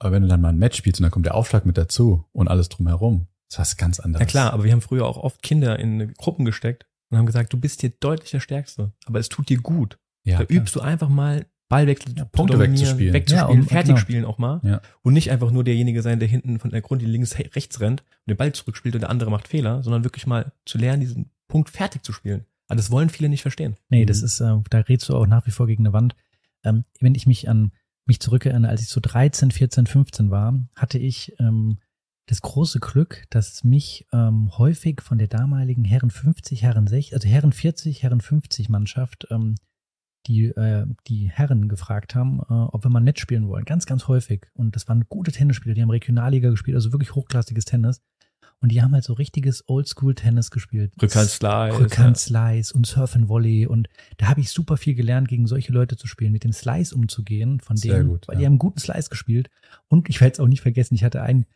Aber wenn du dann mal ein Match spielst und dann kommt der Aufschlag mit dazu und alles drumherum, ist was ganz anderes. Na klar, aber wir haben früher auch oft Kinder in Gruppen gesteckt und haben gesagt, du bist hier deutlich der Stärkste. Aber es tut dir gut. Ja, da klar. übst du einfach mal Ballwechsel Ja, Punkte wegzuspielen. wegzuspielen, Ja, und- fertig genau. spielen auch mal. Ja. Und nicht einfach nur derjenige sein, der hinten von der Grund die links rechts rennt und den Ball zurückspielt und der andere macht Fehler, sondern wirklich mal zu lernen, diesen Punkt fertig zu spielen. Aber das wollen viele nicht verstehen. Nee, das Mhm. ist, äh, da redst du auch nach wie vor gegen eine Wand. Ähm, wenn ich mich an mich zurückerinnere, als ich so 13, 14, 15 war, hatte ich ähm, das große Glück, dass mich ähm, häufig von der damaligen Herren 50, Herren 60, also Herren 40, Herren 50 Mannschaft, ähm, die, äh, die Herren gefragt haben, äh, ob wir mal nett spielen wollen. Ganz, ganz häufig. Und das waren gute Tennisspieler, die haben Regionalliga gespielt, also wirklich hochklassiges Tennis. Und die haben halt so richtiges Oldschool-Tennis gespielt. Rückhand-Slice, Rückhand-Slice und Surf and Volley. Und da habe ich super viel gelernt, gegen solche Leute zu spielen, mit dem Slice umzugehen, von Sehr denen, gut, weil ja. die haben einen guten Slice gespielt. Und ich werde es auch nicht vergessen, ich hatte einen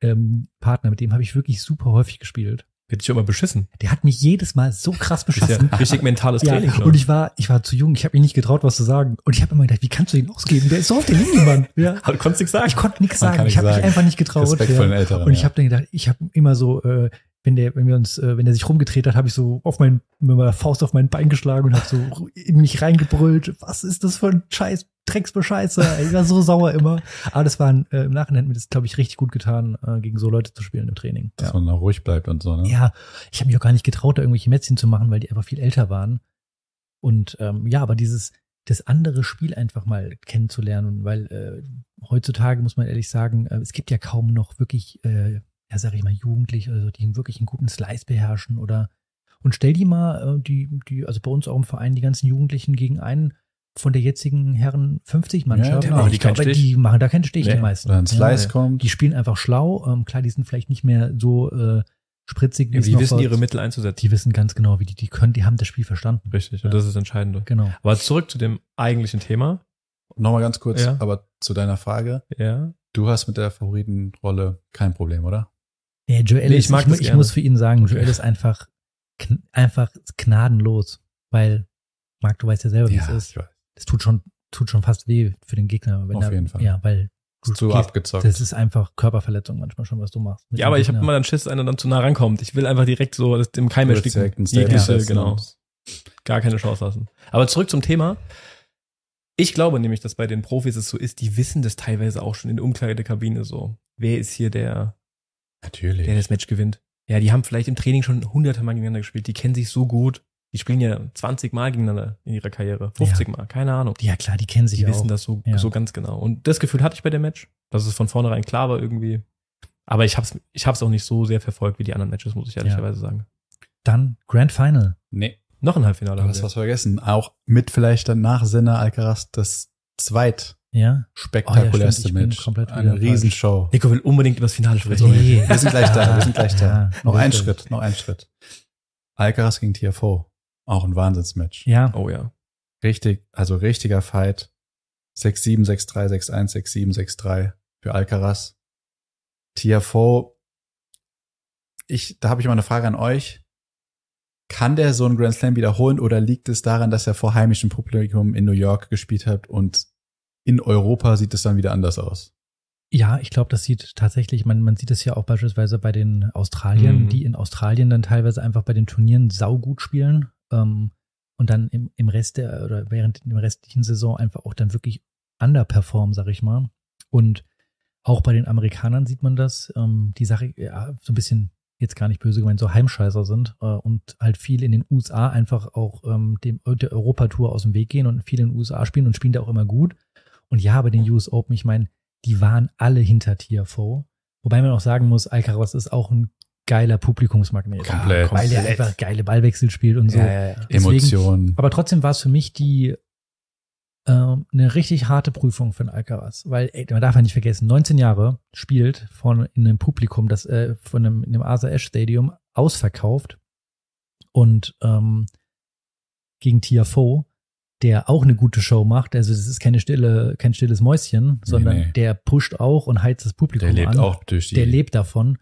ähm, Partner, mit dem habe ich wirklich super häufig gespielt. Wird schon immer beschissen. Der hat mich jedes Mal so krass ist ja beschissen. richtig mentales Ja, Training. schon. und ich war, ich war zu jung, ich habe mich nicht getraut, was zu sagen. Und ich habe immer gedacht, wie kannst du ihn ausgeben? Der ist so auf der Linie, Mann. <laughs> Ja. Du konntest nichts sagen. Ich konnte nichts sagen. Ich habe mich einfach nicht getraut. Respekt ja. vor den Älteren. Und ich ja. habe dann gedacht, ich habe immer so, äh, wenn der, wenn wir uns, äh, wenn er sich rumgedreht hat, habe ich so auf mein, mit meiner Faust auf mein Bein geschlagen und habe so in mich reingebrüllt. Was ist das für ein Scheiß, Drecksbescheißer? Ich war so sauer immer. Aber das war äh, im Nachhinein hat mir das, glaube ich, richtig gut getan, äh, gegen so Leute zu spielen im Training. dass Ja, man auch ruhig bleibt und so, ne? ja ich habe mich auch gar nicht getraut, da irgendwelche Mätzchen zu machen, weil die einfach viel älter waren. Und ähm, ja, aber dieses das andere Spiel einfach mal kennenzulernen, weil äh, heutzutage muss man ehrlich sagen, äh, es gibt ja kaum noch wirklich, äh, ja sag ich mal, Jugendliche, also die wirklich einen guten Slice beherrschen oder und stell die mal, äh, die, die, also bei uns auch im Verein, die ganzen Jugendlichen gegen einen von der jetzigen Herren 50 Mannschaft. Ja, genau. Die glaube, die machen da keinen Stich, Nee. die meisten. Oder ein Slice ja. kommt. die spielen einfach schlau. Ähm, klar, die sind vielleicht nicht mehr so äh, spritzig, wie Ja, die wissen vor- ihre Mittel einzusetzen. die wissen ganz genau, wie die, die können, die haben das Spiel verstanden. Richtig. Ja. Und das ist das Entscheidende. Genau. Aber zurück zu dem eigentlichen Thema. Nochmal ganz kurz, Ja. aber zu deiner Frage. Ja. Du hast mit der Favoritenrolle kein Problem, oder? Nee, Joel Nee, ich ist, mag ich, ich muss für ihn sagen, Okay. Joel ist einfach, kn einfach gnadenlos, weil, Marc, du weißt ja selber, wie es ist. ich weiß. Es tut schon, tut schon fast weh für den Gegner. Wenn Auf er, jeden Fall. Ja, weil Zu abgezockt. das ist einfach Körperverletzung manchmal schon, was du machst. Ja, dem aber ich habe immer dann Schiss, wenn er dann zu nah rankommt. Ich will einfach direkt so das im Keim ersticken. direkt ein Statement Jegliche, setzen genau. Gar keine Chance lassen. Aber zurück zum Thema. Ich glaube nämlich, dass bei den Profis es so ist, die wissen das teilweise auch schon in der Umkleidekabine so. Wer ist hier der, Natürlich. der das Match gewinnt? Ja, die haben vielleicht im Training schon hunderte Mal gegeneinander gespielt. Die kennen sich so gut. Die spielen ja 20 Mal gegeneinander in ihrer Karriere. 50 Mal, keine Ahnung. Ja, klar, die kennen sich Die auch. wissen das so, Ja. so ganz genau. Und das Gefühl hatte ich bei dem Match, dass es von vornherein klar war irgendwie. Aber ich hab's, ich hab's auch nicht so sehr verfolgt wie die anderen Matches, muss ich ehrlicherweise sagen. Dann Grand Final. nee. Noch ein Halbfinale Du hast was vergessen. Auch mit vielleicht dann nach Sinne Alcaraz das zweit Ja. spektakulärste Oh ja, Match. komplett Eine Riesenshow. Nico will unbedingt über das Finale sprechen. Nee. Wir sind gleich da, wir sind gleich <laughs> da. Ja, noch ein. Schritt, noch ein Schritt. Alcaraz gegen Tiafoe. Auch ein Wahnsinnsmatch. Ja. Oh ja. Richtig, also richtiger Fight. 6-7, 6-3, 6-1, 6-7, 6-3 für Alcaraz. Tiafoe, ich, da habe ich mal eine Frage an euch. Kann der so einen Grand Slam wiederholen oder liegt es daran, dass er vor heimischem Publikum in New York gespielt hat und in Europa sieht es dann wieder anders aus? Ja, ich glaube, das sieht tatsächlich, man, man sieht es ja auch beispielsweise bei den Australiern, Mhm. die in Australien dann teilweise einfach bei den Turnieren saugut spielen ähm, und dann im, im Rest der oder während der restlichen Saison einfach auch dann wirklich underperformen, sag ich mal. Und auch bei den Amerikanern sieht man das, ähm, die Sache, ja, so ein bisschen jetzt gar nicht böse gemeint, so Heimscheißer sind äh, und halt viel in den USA einfach auch ähm, dem der Europatour aus dem Weg gehen und viel in den USA spielen und spielen da auch immer gut. Und ja, bei den US Open, ich meine, die waren alle hinter Tiafoe. Wobei man auch sagen muss, Alcaraz ist auch ein geiler Publikumsmagnet. Komplett. Weil der einfach geile Ballwechsel spielt und so. Ja, ja, ja. Deswegen- Emotionen. Aber trotzdem war es für mich die ähm, eine richtig harte Prüfung für den Alcaraz, weil ey, man darf ja nicht vergessen, 19 Jahre spielt von in einem Publikum, das äh, von einem in dem Asa Ash Stadium ausverkauft und ähm, gegen Tiafoe, der auch eine gute Show macht. Also das ist keine stille, kein stilles Mäuschen, sondern nee. der pusht auch und heizt das Publikum Der lebt an auch durch die. der lebt davon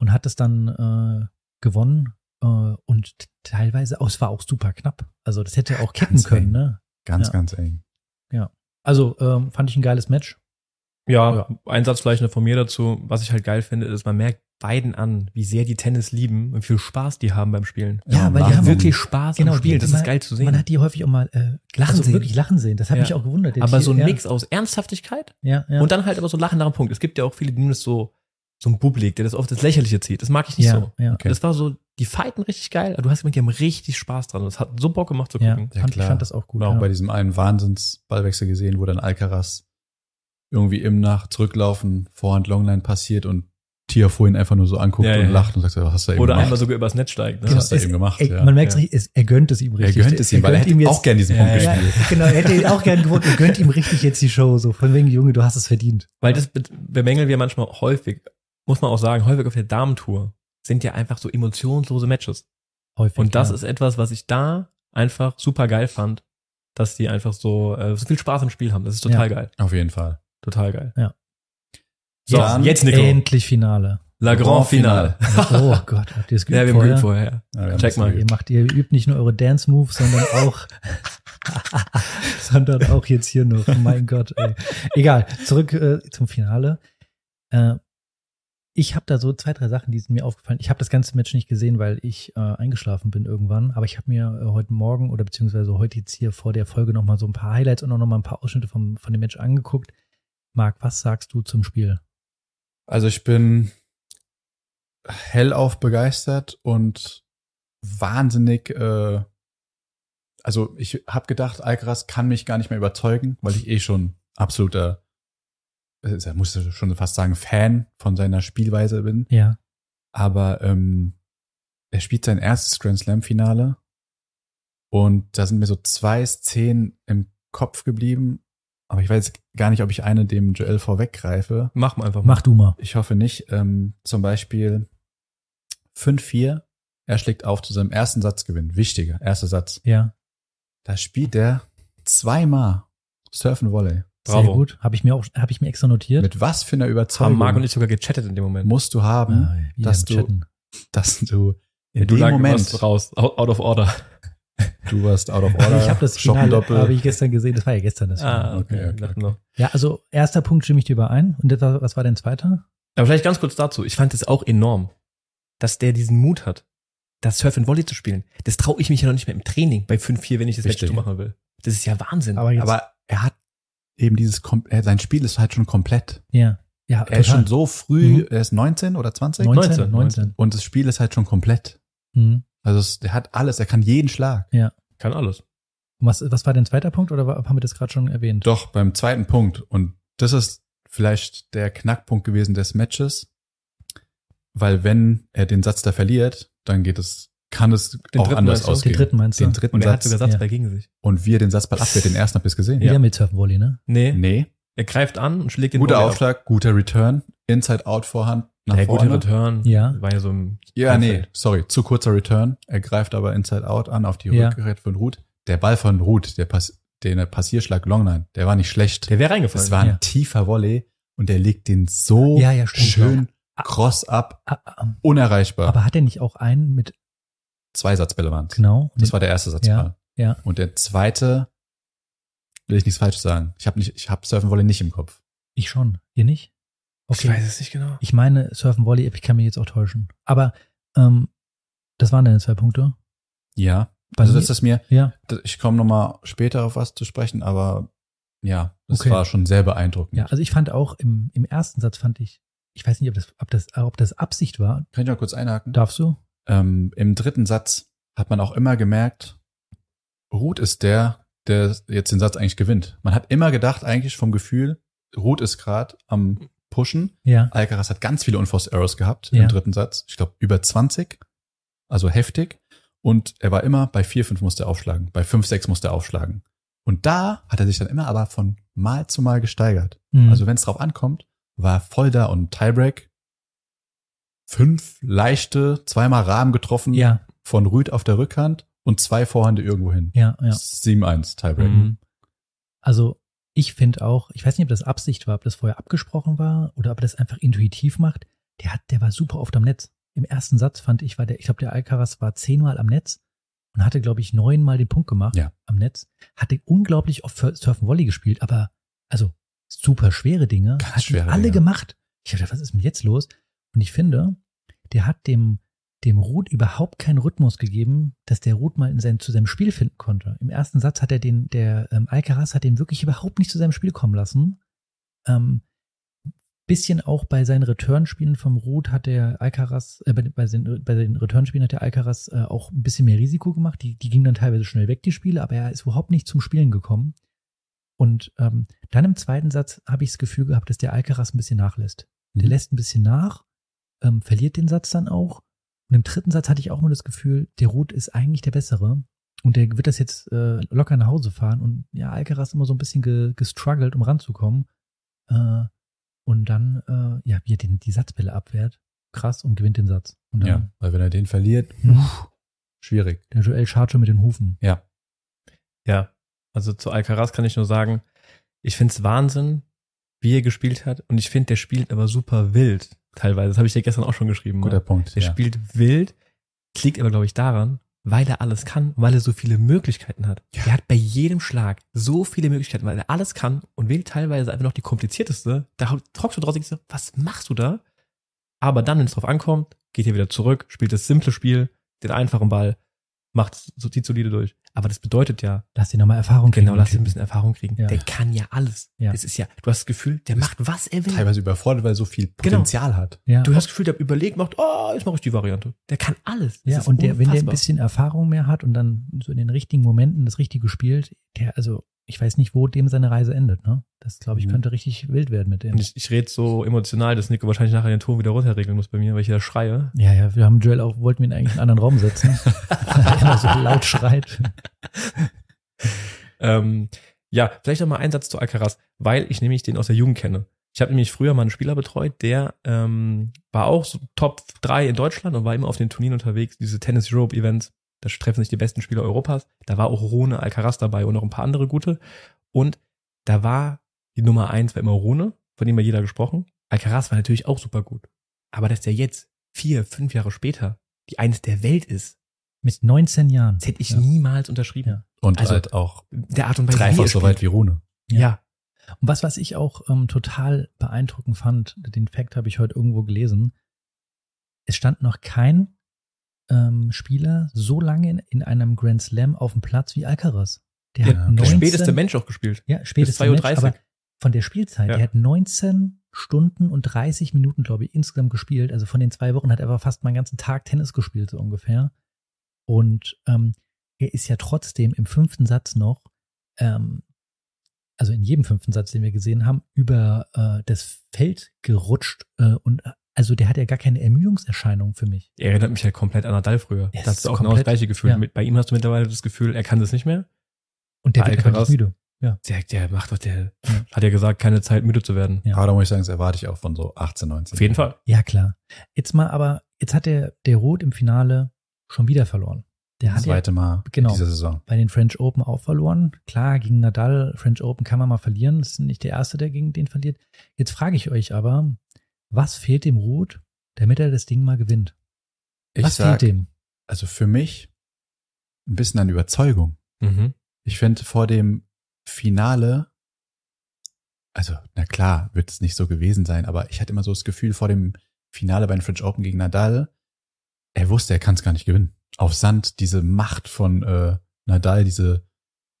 und hat es dann äh, gewonnen äh, und teilweise auch, es war auch super knapp. Also das hätte auch kippen Ganz können, eng. ne? ganz, Ja. ganz eng. Also ähm, fand ich ein geiles Match. Ja, Ja. ein Satz vielleicht noch von mir dazu. Was ich halt geil finde, ist, man merkt beiden an, wie sehr die Tennis lieben und wie viel Spaß die haben beim Spielen. Ja, weil die haben wirklich Spaß Genau, am Spielen. die- Das man- ist geil zu sehen. Man hat die häufig auch mal äh, Lachen also sehen. wirklich lachen sehen. Das hat Ja. mich auch gewundert. Der aber Tier- so ein ja, Mix aus Ernsthaftigkeit Ja, ja. und dann halt aber so lachen nach dem Punkt. Es gibt ja auch viele, die nehmen das so, so ein Bublik, der das oft das Lächerliche zieht. Das mag ich nicht ja, so. ja. Okay. Das war so, die fighten richtig geil, aber du hast gemerkt, die haben richtig Spaß dran. Das hat so Bock gemacht zu Ja, gucken. Ja, fand, ich fand das auch gut. Und auch ja. bei diesem einen Wahnsinnsballwechsel gesehen, wo dann Alcaraz irgendwie im Nach zurücklaufen, Vorhand Longline passiert und Tiafoe ihn einfach nur so anguckt Ja, und ja, lacht und sagt, was hast du eben Oder gemacht? einmal sogar übers Netz steigt. Ne? Genau. hast du eben gemacht, er, ja. Man merkt Ja. richtig, es, er gönnt es ihm er richtig. gönnt es ihm, weil er gönnt hätte ihm auch gern diesen Punkt ja, ja, gespielt. genau, er hätte ihn auch gern gewonnen. Er gönnt ihm richtig jetzt die Show. So von wegen, Junge, du hast es verdient. Weil das be- bemängeln wir manchmal häufig, muss man auch sagen, häufig auf der Damentour sind ja einfach so emotionslose Matches. Häufig. Und das ja. ist etwas, was ich da einfach super geil fand, dass die einfach so, äh, so viel Spaß im Spiel haben. Das ist total geil. Auf jeden Fall. Total geil. Ja. So, Dann jetzt Nico. endlich Finale. La Grand Finale. Oh Gott, habt ihr es <laughs> Ja, wir haben vorher? geübt vorher. Ja, Check mal. geübt. Ihr macht, ihr übt nicht nur eure Dance Moves, sondern auch, <laughs> sondern auch jetzt hier noch. Mein Gott, ey. Egal. Zurück äh, zum Finale. Äh, ich habe da so zwei, drei Sachen, die sind mir aufgefallen. Ich habe das ganze Match nicht gesehen, weil ich äh, eingeschlafen bin irgendwann. Aber ich habe mir äh, heute Morgen oder beziehungsweise heute jetzt hier vor der Folge noch mal so ein paar Highlights und auch noch mal ein paar Ausschnitte vom, von dem Match angeguckt. Marc, was sagst du zum Spiel? Also ich bin hellauf begeistert und wahnsinnig, äh, also ich habe gedacht, Alcaraz kann mich gar nicht mehr überzeugen, weil ich eh schon absoluter, äh, ich muss schon fast sagen, Fan von seiner Spielweise bin. Ja. Aber ähm, er spielt sein erstes Grand Slam Finale und da sind mir so zwei Szenen im Kopf geblieben. Aber ich weiß gar nicht, ob ich eine dem Joel vorweggreife. Mach mal einfach mal. Mach du mal. Ich hoffe nicht. Ähm, zum Beispiel 5-4. Er schlägt auf zu seinem ersten Satzgewinn. Wichtiger, erster Satz. Ja. Da spielt er zweimal Surfen Volley. Sehr Bravo. gut. Habe ich mir auch, habe ich mir extra notiert. Mit was für einer Haben Überzeugung Marc und ich sogar gechattet in dem Moment. musst du haben, Ah, dass du, Chatten. dass du in du dem Moment, raus, out of order. Du warst out of order, ich habe das Finale, habe ich gestern gesehen. Das war ja gestern das Finale. Ah, okay. okay, okay. Ja, also erster Punkt stimme ich dir überein. Und das war, was war denn zweiter? Aber vielleicht ganz kurz dazu. Ich fand es auch enorm, dass der diesen Mut hat, das Surf and Volley zu spielen. Das traue ich mich ja noch nicht mehr im Training bei 5-4, wenn ich das Match Richtig. so machen will. Das ist ja Wahnsinn. Aber jetzt, Aber er hat eben dieses, sein Spiel ist halt schon komplett. ja, ja, Er ist schon total. so früh, Mhm. er ist 19 oder 20 19, 19, 19. und das Spiel ist halt schon komplett. Mhm. Also es, er hat alles, er kann jeden Schlag. Kann alles. Und was, was war denn zweiter Punkt oder war- haben wir das gerade schon erwähnt? Doch, beim zweiten Punkt. Und das ist vielleicht der Knackpunkt gewesen des Matches. Weil wenn er den Satz da verliert, dann geht es kann es Den auch dritten anders meinst du? ausgehen. Den dritten meinst du? Den dritten Und er hat Satz. sogar Satzball gegen sich. Und wie er den Satzball abwehrt, den ersten habt ihr es gesehen. Wieder mit Surfvolley, ne? Nee, Nee. er greift an und schlägt den Guter Volley ab. Aufschlag, guter Return, Inside-Out Vorhand nach Der gute vorne. Return. Ja. War ja so im Ja, nee, Umfeld. sorry, zu kurzer Return. Er greift aber Inside-Out an auf die Ja. Rückgerät von Ruth. Der Ball von Ruth, der, Pass der Passierschlag Longline, der war nicht schlecht. Der wäre reingefallen. Das war ein Ja. tiefer Volley und der legt den so Ja, ja, stimmt. schön cross ab, Ah, ah, unerreichbar. Aber hat er nicht auch einen mit, Zwei Satzbälle waren genau? Das war der erste Satzball. ja. Und der zweite, will ich nichts falsch sagen. Ich habe nicht, ich habe Surfen Volley nicht im Kopf. Ich schon. Ihr nicht? Ich weiß es nicht genau. Ich meine, Surfen Volley, ich kann mich jetzt auch täuschen. Aber ähm, das waren deine zwei Punkte. Ja. Bei also das ist mir, Ja. ich komme noch mal später auf was zu sprechen, aber ja, das Okay. war schon sehr beeindruckend. Ja, also ich fand auch im, im ersten Satz fand ich, ich weiß nicht, ob das, ob das, ob das Absicht war. Kann ich noch kurz einhaken? Darfst du? Ähm, Im dritten Satz hat man auch immer gemerkt, Ruth ist der, der jetzt den Satz eigentlich gewinnt. Man hat immer gedacht, eigentlich vom Gefühl, Ruth ist gerade am Pushen. Ja. Alcaraz hat ganz viele Unforced Errors gehabt Ja. im dritten Satz. Ich glaube über 20. Also heftig. Und er war immer bei 4, 5 musste er aufschlagen. Bei 5, 6 musste er aufschlagen. Und da hat er sich dann immer aber von Mal zu Mal gesteigert. Mhm. Also wenn es drauf ankommt, war voll da und Tiebreak. Fünf leichte, zweimal Rahmen getroffen ja, von Rüd auf der Rückhand und zwei Vorhände irgendwo hin. ja, ja. 7-1 Tiebreak. Mhm. Also ich finde auch, ich weiß nicht, ob das Absicht war, ob das vorher abgesprochen war oder ob er das einfach intuitiv macht. Der hat, der war super oft am Netz. Im ersten Satz fand ich, war der, ich glaube, der Alcaraz war zehnmal am Netz und hatte, glaube ich, neunmal den Punkt gemacht Ja. am Netz. Hatte unglaublich oft Surfen Volley gespielt, aber also super schwere Dinge. Ganz hat schwere alle Dinge. gemacht. Ich dachte, was ist denn jetzt los? Und ich finde, der hat dem, dem Ruth überhaupt keinen Rhythmus gegeben, dass der Ruth mal in sein, zu seinem Spiel finden konnte. Im ersten Satz hat er den, der ähm, Alcaraz hat den wirklich überhaupt nicht zu seinem Spiel kommen lassen. Ähm, bisschen auch bei seinen Returnspielen vom Ruth hat der Alcaraz, äh, bei, bei, den, bei den Returnspielen hat der Alcaraz äh, auch ein bisschen mehr Risiko gemacht. Die, die gingen dann teilweise schnell weg, die Spiele, aber er ist überhaupt nicht zum Spielen gekommen. Und ähm, dann im zweiten Satz habe ich das Gefühl gehabt, dass der Alcaraz ein bisschen nachlässt. Der Mhm. lässt ein bisschen nach, ähm, verliert den Satz dann auch. Und im dritten Satz hatte ich auch mal das Gefühl, der Ruth ist eigentlich der bessere. Und der wird das jetzt äh, locker nach Hause fahren. Und ja, Alcaraz immer so ein bisschen ge gestruggelt, um ranzukommen. Äh, und dann, äh, ja, wie er den, die Satzbälle abwehrt. Krass und gewinnt den Satz. Dann Ja, weil wenn er den verliert, uff, schwierig. der Joel Charger mit den Hufen. Ja. Ja, also zu Alcaraz kann ich nur sagen, ich find's Wahnsinn, wie er gespielt hat. Und ich finde, der spielt aber super wild. Teilweise. Das habe ich dir gestern auch schon geschrieben. Guter Ne? Punkt. Der ja. spielt wild, liegt aber, glaube ich, daran, weil er alles kann, weil er so viele Möglichkeiten hat. Ja. Er hat bei jedem Schlag so viele Möglichkeiten, weil er alles kann und wählt teilweise einfach noch die komplizierteste. Da trockst du draußen und denkst, was machst du da? Aber dann, wenn es drauf ankommt, geht er wieder zurück, spielt das simple Spiel, den einfachen Ball, macht so zieht solide durch. Aber das bedeutet ja, Lass ihn nochmal Erfahrung kriegen. genau, lass ihn den ein bisschen Erfahrung kriegen. Ja. Der kann ja alles. Ja. Das ist ja, du hast das Gefühl, der macht was er will. Teilweise überfordert, weil er so viel Genau. Potenzial hat. Typen. Ja. Du hast das Gefühl, der überlegt, macht, oh, jetzt mache ich die Variante. Der kann alles. Das Ja, ist und der, wenn der ein bisschen Erfahrung mehr hat und dann so in den richtigen Momenten das Richtige spielt, der, also, ich weiß nicht, wo dem seine Reise endet, ne? Das, glaube ich, Mhm. könnte richtig wild werden mit dem. Und ich, ich rede so emotional, dass Nico wahrscheinlich nachher den Ton wieder runterregeln muss bei mir, weil ich da schreie. Ja, ja, wir haben Joel auch, wollten wir ihn eigentlich in einen anderen Raum setzen, <laughs> weil er immer so laut schreit. <laughs> Ähm, ja, vielleicht noch mal ein Satz zu Alcaraz, weil ich nämlich den aus der Jugend kenne. Ich habe nämlich früher mal einen Spieler betreut, der ähm, war auch so Top 3 in Deutschland und war immer auf den Turnieren unterwegs, diese Tennis Europe Events. Da treffen sich die besten Spieler Europas. Da war auch Rune Alcaraz dabei und noch ein paar andere gute. Und da war die Nummer eins war immer Rune, von dem hat jeder gesprochen. Alcaraz war natürlich auch super gut. Aber dass der jetzt vier, fünf Jahre später die eins der Welt ist, Mit 19 Jahren. das hätte ich Ja. niemals unterschrieben. Ja. Und Also, halt auch Der Art und Weise, wie dreifach er so weit wie Rune. Ja. Und was, was ich auch ähm, total beeindruckend fand, den Fact habe ich heute irgendwo gelesen, es stand noch kein ähm, Spieler so lange in, in einem Grand Slam auf dem Platz wie Alcaraz. Der Ja, hat der 19, späteste Mensch auch gespielt. Ja, spätestens 2.30 Uhr. Match, aber von der Spielzeit, Ja. der hat 19 Stunden und 30 Minuten, glaube ich, insgesamt gespielt. Also von den zwei Wochen hat er aber fast meinen ganzen Tag Tennis gespielt, so ungefähr. Und ähm, er ist ja trotzdem im fünften Satz noch, ähm, also in jedem fünften Satz, den wir gesehen haben, über äh, das Feld gerutscht äh, und also der hat ja gar keine Ermüdungserscheinung für mich. Er erinnert mich halt komplett an Nadal früher. Er das ist auch genau komplett- das gleiche Gefühl. ja. Bei ihm hast du mittlerweile das Gefühl, er kann das nicht mehr. Und der Bei wird einfach müde. Der, der macht doch, der Ja. hat ja gesagt, keine Zeit müde zu werden. Ja. Aber da muss ich sagen, das erwarte ich auch von so 18, 19. Auf jeden Fall. Ja, klar. Jetzt mal, aber jetzt hat der, der Roth im Finale schon wieder verloren. Der Das hat ja zweite Mal Genau. diese Saison. bei den French Open auch verloren. Klar, gegen Nadal, French Open kann man mal verlieren. Das ist nicht der Erste, der gegen den verliert. Jetzt frage ich euch aber, was fehlt dem Roth, damit er das Ding mal gewinnt? Ich was sag, fehlt dem? also für mich ein bisschen an Überzeugung. Mhm. Ich finde vor dem Finale, also na klar, wird es nicht so gewesen sein, aber ich hatte immer so das Gefühl vor dem Finale bei den French Open gegen Nadal, er wusste, er kann es gar nicht gewinnen. Auf Sand, diese Macht von äh, Nadal, diese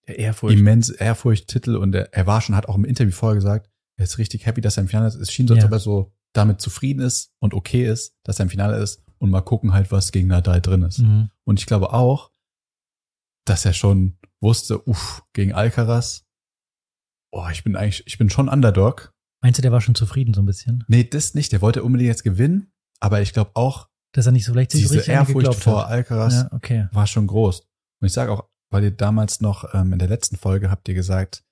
Der Ehrfurcht. immense Ehrfurcht-Titel und er, er war schon, hat auch im Interview vorher gesagt, er ist richtig happy, dass er im Finale ist. Es schien so, als Ja. ob er so damit zufrieden ist und okay ist, dass er im Finale ist und mal gucken halt, was gegen Nadal drin ist. Mhm. Und ich glaube auch, dass er schon wusste, uff, gegen Alcaraz, oh, ich bin eigentlich, ich bin schon Underdog. Meinst du, der war schon zufrieden so ein bisschen? Nee, das nicht, der wollte unbedingt jetzt gewinnen, aber ich glaube auch, Dass er nicht so vielleicht sich diese Ehrfurcht vor. Alcaraz Ja, okay. war schon groß. Und ich sage auch, weil ihr damals noch ähm, in der letzten Folge habt ihr gesagt,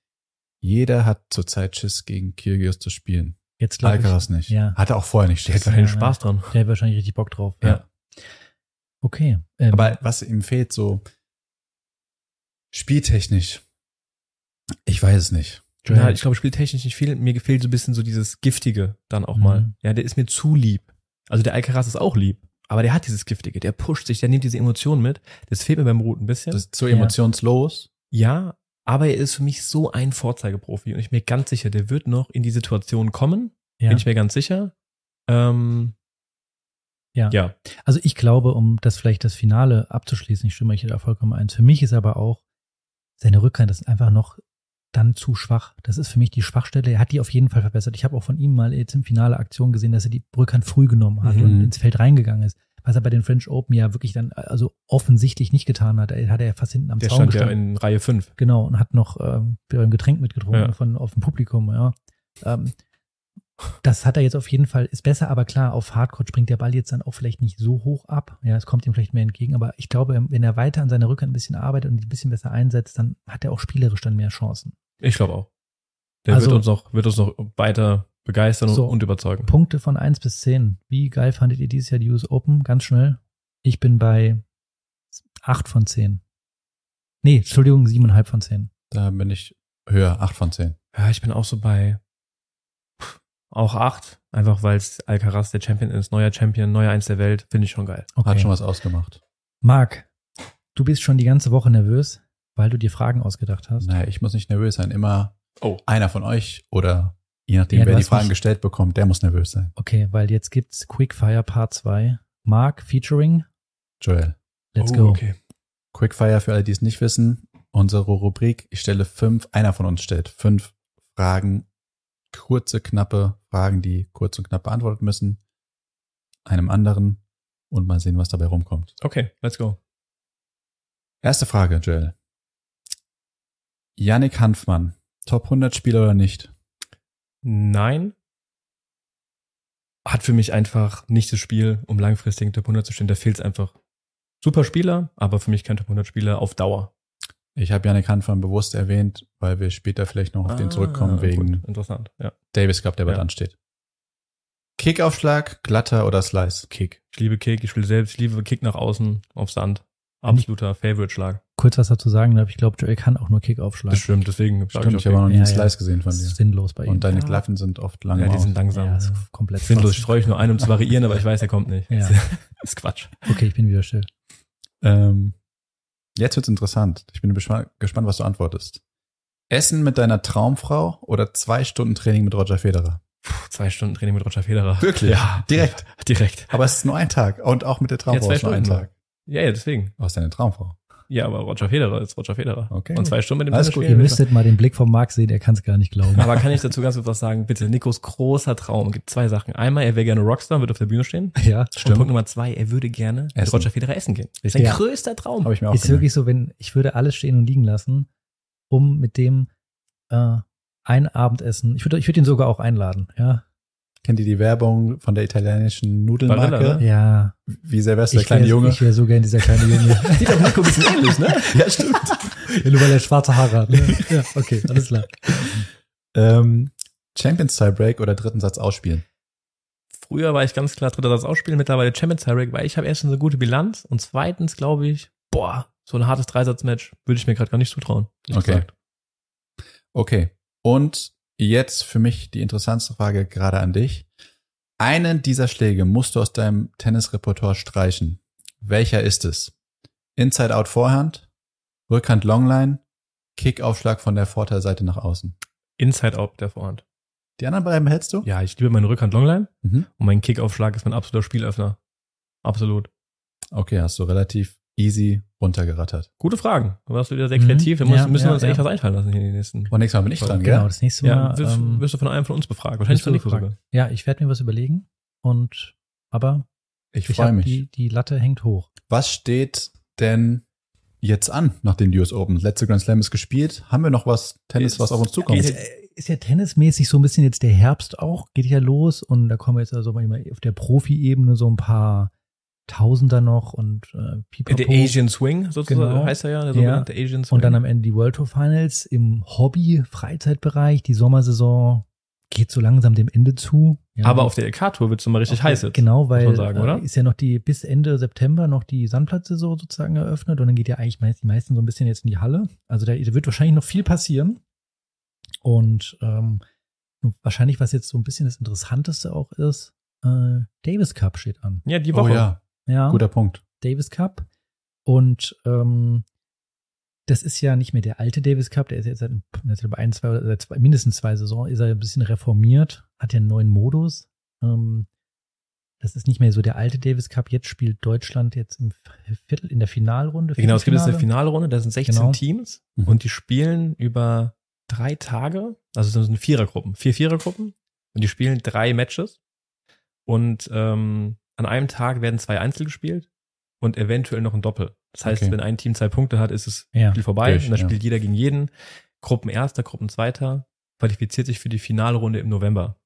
jeder hat zurzeit Schiss gegen Kyrgios zu spielen. Jetzt glaube ich, Alcaraz nicht. Ja. Hatte auch vorher nicht Der hat keinen Ja, Spaß dran. der hat wahrscheinlich richtig Bock drauf. Ja. Okay. Ähm, Aber was ihm fehlt, so spieltechnisch, ich weiß es nicht. Ja, ich glaube, spieltechnisch nicht viel. Mir gefällt so ein bisschen so dieses Giftige dann auch Mhm. mal. Ja, der ist mir zu lieb. Also der Alcaraz ist auch lieb. Aber der hat dieses Giftige. Der pusht sich, der nimmt diese Emotionen mit. Das fehlt mir beim Root ein bisschen. Das ist so Ja. emotionslos. ja, aber er ist für mich so ein Vorzeigeprofi. Und ich bin mir ganz sicher, der wird noch in die Situation kommen. ja. Bin ich mir ganz sicher. Ähm, Ja. ja. Also ich glaube, um das vielleicht das Finale abzuschließen, ich stimme euch da vollkommen eins. Für mich ist aber auch seine Rückhand ist einfach noch dann zu schwach. Das ist für mich die Schwachstelle. Er hat die auf jeden Fall verbessert. Ich habe auch von ihm mal jetzt im Finale Aktion gesehen, dass er die Rückhand früh genommen hat Mhm. und ins Feld reingegangen ist. Was er bei den French Open ja wirklich dann also offensichtlich nicht getan hat. Er hat er ja fast hinten am Der Zaun stand ja in Reihe 5. Genau, und hat noch ähm, ein Getränk mitgetrunken Ja. von auf dem Publikum, ja. Ähm, das hat er jetzt auf jeden Fall, ist besser, aber klar, auf Hardcore springt der Ball jetzt dann auch vielleicht nicht so hoch ab. Ja, es kommt ihm vielleicht mehr entgegen, aber ich glaube, wenn er weiter an seiner Rückhand ein bisschen arbeitet und die ein bisschen besser einsetzt, dann hat er auch spielerisch dann mehr Chancen. Ich glaube auch. Der Also- wird uns noch, wird uns noch weiter begeistern und- So. und überzeugen. Punkte von 1 bis 10. Wie geil fandet ihr dieses Jahr die US Open? Ganz schnell. Ich bin bei 8 von 10. Nee, Entschuldigung, 7,5 von 10. Da bin ich höher, acht von zehn. Ja, ich bin auch so bei auch acht, einfach weil es Alcaraz der Champion ist, neuer Champion, neuer Eins der Welt, finde ich schon geil. Okay. Hat schon was ausgemacht. Marc, du bist schon die ganze Woche nervös, weil du dir Fragen ausgedacht hast. Naja, ich muss nicht nervös sein. Immer Oh. einer von euch oder je nachdem, Ja, wer die Fragen gestellt bekommt, der muss nervös sein. Okay, weil jetzt gibt's Quickfire Part 2. Mark featuring. Joel. Let's oh, go. Okay. Quickfire für alle, die es nicht wissen. Unsere Rubrik, ich stelle fünf, einer von uns stellt fünf Fragen, kurze, knappe Fragen, die kurz und knapp beantwortet müssen, einem anderen und mal sehen, was dabei rumkommt. Okay, let's go. Erste Frage, Joel. Yannick Hanfmann, Top 100 Spieler oder nicht? Nein. Hat für mich einfach nicht das Spiel, um langfristig in Top 100 zu stehen. Da fehlt es einfach. Super Spieler, aber für mich kein Top 100 Spieler auf Dauer. Ich habe Yannick Hanfmann bewusst erwähnt, weil wir später vielleicht noch auf den zurückkommen Ah, wegen Gut, interessant, ja. Davis Cup, der bald Ja. ansteht. Kickaufschlag, glatter oder Slice? Kick. Ich liebe Kick, ich spiele selbst, ich liebe Kick nach außen auf Sand. Absoluter Favorite-Schlag. Kurz was dazu sagen, aber ich glaube, Joel kann auch nur Kick Das aufschlagen. stimmt, deswegen Stimmt, ich habe noch nie Ja, einen ja. Slice gesehen von Das dir. ist sinnlos bei ihm. Und deine Ja. Klaffen sind oft lang Ja, die sind langsam. ja, Ja, ist komplett Sinnlos, Spaß. ich freue mich nur einen, um zu variieren, aber ich weiß, er kommt nicht. Ja. Das <laughs> ist Quatsch. Okay, ich bin wieder still. Ähm, jetzt wird's interessant. Ich bin gespannt, was du antwortest. Essen mit deiner Traumfrau oder zwei Stunden Training mit Roger Federer? Puh, zwei Stunden Training mit Roger Federer. Wirklich? Ja. Direkt. Direkt. Aber es ist nur ein Tag. Und auch mit der Traumfrau Ja, zwei ist nur ein Stunden Tag. Ja, ja, deswegen. Was ist deine Traumfrau? Ja, aber Roger Federer ist Roger Federer. Okay. Und zwei Stunden mit dem Alles gut, Ihr müsstet mal den Blick vom Marc sehen, er kann es gar nicht glauben. Aber kann ich dazu ganz kurz was sagen? Bitte, Nikos großer Traum gibt zwei Sachen. Einmal, er wäre gerne Rockstar, wird auf der Bühne stehen. ja, Und Punkt Nummer zwei, er würde gerne mit Essen. Roger Federer essen gehen. Das ist sein Ja. größter Traum. Habe ich mir auch ist gemerkt. wirklich so, wenn ich würde alles stehen und liegen lassen, um mit dem äh, ein Abendessen. Ich würde, ich würde ihn sogar auch einladen. Ja, Kennt ihr die Werbung von der italienischen Nudelmarke? Barilla, ne? Ja. Wie du der kleine Junge? Ich wäre so gern dieser kleine Junge. Sieht doch Nico ein bisschen ähnlich, ne? <laughs> ja, stimmt. ja, nur weil er schwarze Haare hat. Ne? Ja, okay, alles klar. ähm, Champions Tiebreak oder dritten Satz ausspielen? Früher war ich ganz klar dritter Satz ausspielen, mittlerweile Champions Tiebreak, weil ich habe erstens eine gute Bilanz und zweitens glaube ich, boah, so ein hartes Dreisatzmatch würde ich mir gerade gar nicht zutrauen. Okay. gesagt. Okay. Und jetzt für mich die interessanteste Frage gerade an dich. Einen dieser Schläge musst du aus deinem Tennisrepertoire streichen. Welcher ist es? Inside-Out Vorhand, Rückhand Longline, Kickaufschlag von der Vorteilseite nach außen. Inside out der Vorhand. Die anderen beiden hältst du? Ja, ich liebe meine Rückhand Longline Mhm. und mein Kickaufschlag ist mein absoluter Spielöffner. Absolut. Okay, hast du relativ easy runtergerattert. Gute Fragen. Du warst wieder sehr Mhm. kreativ. Wir müssen, Ja, müssen ja, uns echt ja. was einfallen lassen hier in den nächsten. Und nächstes Mal bin ich dran, Genau, gell? das nächste Ja, Mal. wirst, ähm, wirst du von einem von uns befragt. Wahrscheinlich wirst von du Nico sogar. Ja, ich werde mir was überlegen. Und aber Ich ich freue mich. die, die Latte hängt hoch. Was steht denn jetzt an nach den US Open? Letzte Grand Slam ist gespielt. Haben wir noch was Tennis, Jetzt was auf uns zukommt? Ist, ist ja tennismäßig so ein bisschen jetzt der Herbst auch, geht ja los und da kommen jetzt also mal auf der Profi-Ebene so ein paar Tausender noch und äh, Pipapo. Der Asian Swing, sozusagen, Genau. heißt er ja, der Ja. sogenannte Asian Swing. Und dann am Ende die World Tour Finals im Hobby-Freizeitbereich. Die Sommersaison geht so langsam dem Ende zu. Ja, Aber auf der LK-Tour wird's nochmal richtig Auf der- heiß jetzt. Genau, weil man sagen, oder? äh, ist ja noch die bis Ende September noch die Sandplatzsaison sozusagen eröffnet und dann geht ja eigentlich meist, die meisten so ein bisschen jetzt in die Halle. Also da, wird wahrscheinlich noch viel passieren. Und ähm, wahrscheinlich, was jetzt so ein bisschen das Interessanteste auch ist, äh, Davis Cup steht an. Ja, die Oh Woche. ja, Ja, guter Punkt. Davis Cup. Und ähm, das ist ja nicht mehr der alte Davis Cup, der ist jetzt seit, seit ein, zwei, seit zwei, mindestens zwei Saison, ist er ein bisschen reformiert, hat ja einen neuen Modus. Ähm, das ist nicht mehr so der alte Davis Cup. Jetzt spielt Deutschland jetzt im Viertel, in der Finalrunde. Genau, es gibt jetzt eine. Finalrunde, da sind 16 Genau. Teams Mhm. und die spielen über drei Tage, also das sind Vierergruppen, vier Vierergruppen und die spielen drei Matches und ähm, an einem Tag werden zwei Einzel gespielt und eventuell noch ein Doppel. Das heißt, Okay. wenn ein Team zwei Punkte hat, ist das Ja. Spiel vorbei Durch, und dann ja. spielt jeder gegen jeden. Gruppenerster, Gruppenzweiter qualifiziert sich für die Finalrunde im November.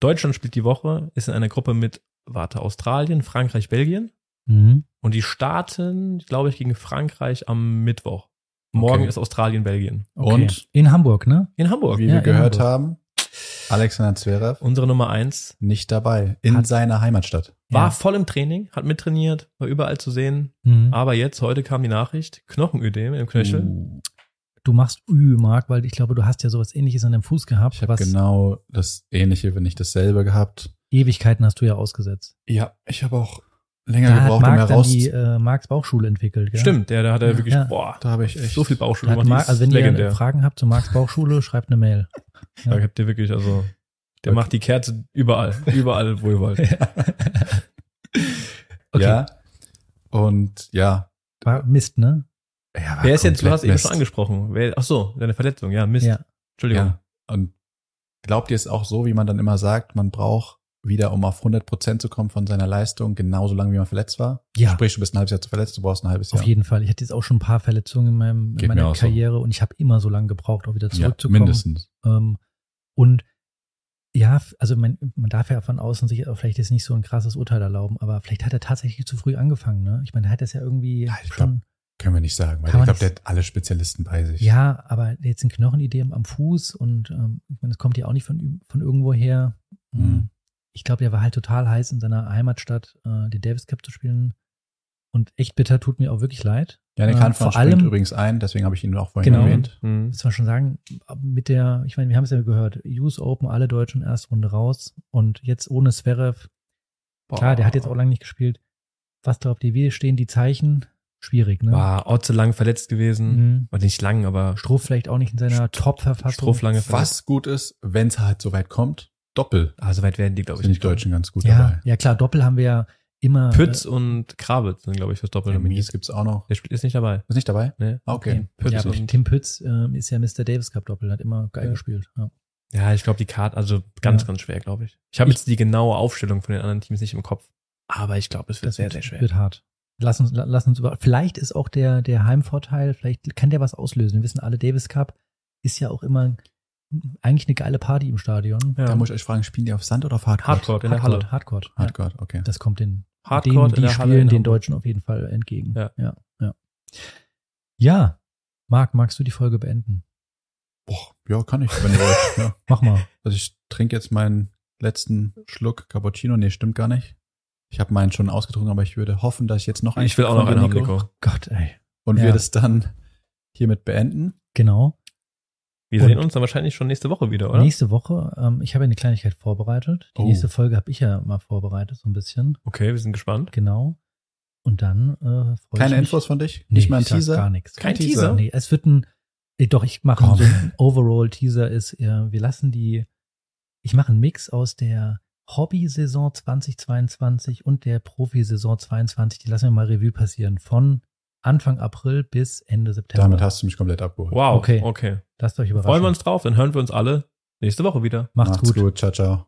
Deutschland spielt die Woche, ist in einer Gruppe mit, warte, Australien, Frankreich, Belgien. Mhm. Und die starten, glaube ich, gegen Frankreich am Mittwoch. Morgen Okay. ist Australien, Belgien. Okay. Und in Hamburg, ne? In Hamburg. wie Ja, wir gehört Hamburg. haben, Alexander Zverev Unsere Nummer eins nicht dabei. In seiner Heimatstadt. War Ja. voll im Training, hat mittrainiert, war überall zu sehen. Mhm. Aber jetzt, heute kam die Nachricht, Knochenödem im Knöchel. Uh, Du machst Ü, Marc, weil ich glaube, du hast ja sowas ähnliches an deinem Fuß gehabt. ich habe was genau das Ähnliche, wenn nicht dasselbe gehabt. Ewigkeiten hast du ja ausgesetzt. Ja, ich habe auch länger Da hat gebraucht, um Marc dann heraus. die äh, Marks Bauchschule entwickelt, gell? Stimmt, der, der hat er Ja. wirklich, Ja. boah, Da habe ich echt so viel Bauchschule Da hat gemacht. Marc, also wenn ihr legendär. Fragen habt zu Marks Bauchschule, schreibt eine Mail. Da habt ihr wirklich, also, der Okay. macht die Kerze überall, überall, wo ihr wollt. <laughs> Okay. Ja. Und ja. War Mist, ne? ja war Wer ist jetzt, du hast eben schon angesprochen. Wer, ach so, deine Verletzung, ja, Mist. Ja. Entschuldigung. Ja. Und glaubt ihr es auch so, wie man dann immer sagt, man braucht wieder, um auf 100 Prozent zu kommen von seiner Leistung, genauso lange, wie man verletzt war? Ja. Sprich, du bist ein halbes Jahr zu verletzt, du brauchst ein halbes Jahr. Auf jeden Fall. Ich hatte jetzt auch schon ein paar Verletzungen in, meinem, in meiner auch so. Karriere und ich habe immer so lange gebraucht, auch wieder ja, zurückzukommen. mindestens. Ähm, und ja, also man, man darf ja von außen sich auch vielleicht jetzt nicht so ein krasses Urteil erlauben, aber vielleicht hat er tatsächlich zu früh angefangen, ne? Ich meine, er hat das ja irgendwie Ja, schon. Können wir nicht sagen, weil ich glaube, der hat alle Spezialisten bei sich. Ja, aber jetzt ein Knochenidee am Fuß und ähm, ich meine, es kommt ja auch nicht von, von irgendwo her. Mhm. Ich glaube, der war halt total heiß in seiner Heimatstadt, äh, den Davis Cup zu spielen. Und echt bitter tut mir auch wirklich leid. Janik Äh, Hanfmann vor allem- übrigens ein, deswegen habe ich ihn auch vorhin Genau. erwähnt. Mhm. Muss man schon sagen, mit der, ich meine, wir haben es ja gehört, US Open, alle Deutschen erste Runde raus und jetzt ohne Zverev, klar, der hat jetzt auch lange nicht gespielt. Was glaubt ihr, wie stehen die Zeichen? Schwierig, ne? War Otze lang verletzt gewesen. Mhm. War nicht lang, aber Struff vielleicht auch nicht in seiner Top-Verfassung. Struff lange verletzt. Was gut ist, wenn es halt so weit kommt, Doppel. Ah, so weit werden die, glaube ich, Sind die nicht. Deutschen ganz gut Ja, dabei. ja klar, Doppel haben wir ja immer. Pütz äh, und Kravitz sind, glaube ich, fürs Doppel Ja, Mies nominiert. gibt's auch noch. Der spielt ist nicht dabei. Ist nicht dabei? Ne? Ah, Okay. Pütz ja, Tim Pütz ähm, ist ja Mr. Davis Cup Doppel, hat immer geil Ja. gespielt. Ja. Ja, ich glaube, die Karte, also ganz, Ja. ganz schwer, glaube ich. Ich habe jetzt die genaue Aufstellung von den anderen Teams nicht im Kopf. Aber ich glaube, es wird Das sehr, wird, sehr schwer. wird hart. Lass uns, la- lass uns über. Vielleicht ist auch der, der Heimvorteil, vielleicht kann der was auslösen. Wir wissen alle, Davis Cup ist ja auch immer eigentlich eine geile Party im Stadion. Ja. Da muss ich euch fragen, spielen die auf Sand oder auf Hardcore? Hardcore in der Halle. Hardcore. Ja. Hardcore, okay. Das kommt den, Hardcore denen, in die spielen, in den. Deutschen auf jeden Fall entgegen. Ja. ja, ja. Ja, Marc, magst du die Folge beenden? Boah, ja, kann ich, wenn ihr wollt. Ja. <laughs> Mach mal. Also ich trinke jetzt meinen letzten Schluck Cappuccino. Nee, stimmt gar nicht. Ich habe meinen schon ausgetrunken, aber ich würde hoffen, dass ich jetzt noch Ich will auch noch einen haben, Nico. Gott, ey. Und Ja. wir das dann hiermit beenden. Genau. Wir Und- sehen uns dann wahrscheinlich schon nächste Woche wieder, oder? Nächste Woche, ähm, ich habe eine Kleinigkeit vorbereitet. Die Oh. nächste Folge habe ich ja mal vorbereitet, so ein bisschen. Okay, wir sind gespannt. Genau. Und dann äh, freue ich Keine mich. Infos von dich? Nee, nicht mal ein Teaser? Gar nichts. Kein Teaser? Nee, es wird ein, eh, doch, ich mache so ein Overall-Teaser ist, äh, wir lassen die, ich mache einen Mix aus der Hobby-Saison 2022 und der Profi-Saison 22. Die lassen wir mal Revue passieren. Von Anfang April bis Ende September. Damit hast du mich komplett abgeholt. Wow, Okay. okay. Lasst euch überraschen. Freuen wir uns drauf, dann hören wir uns alle nächste Woche wieder. Macht's, gut. gut. Ciao, ciao.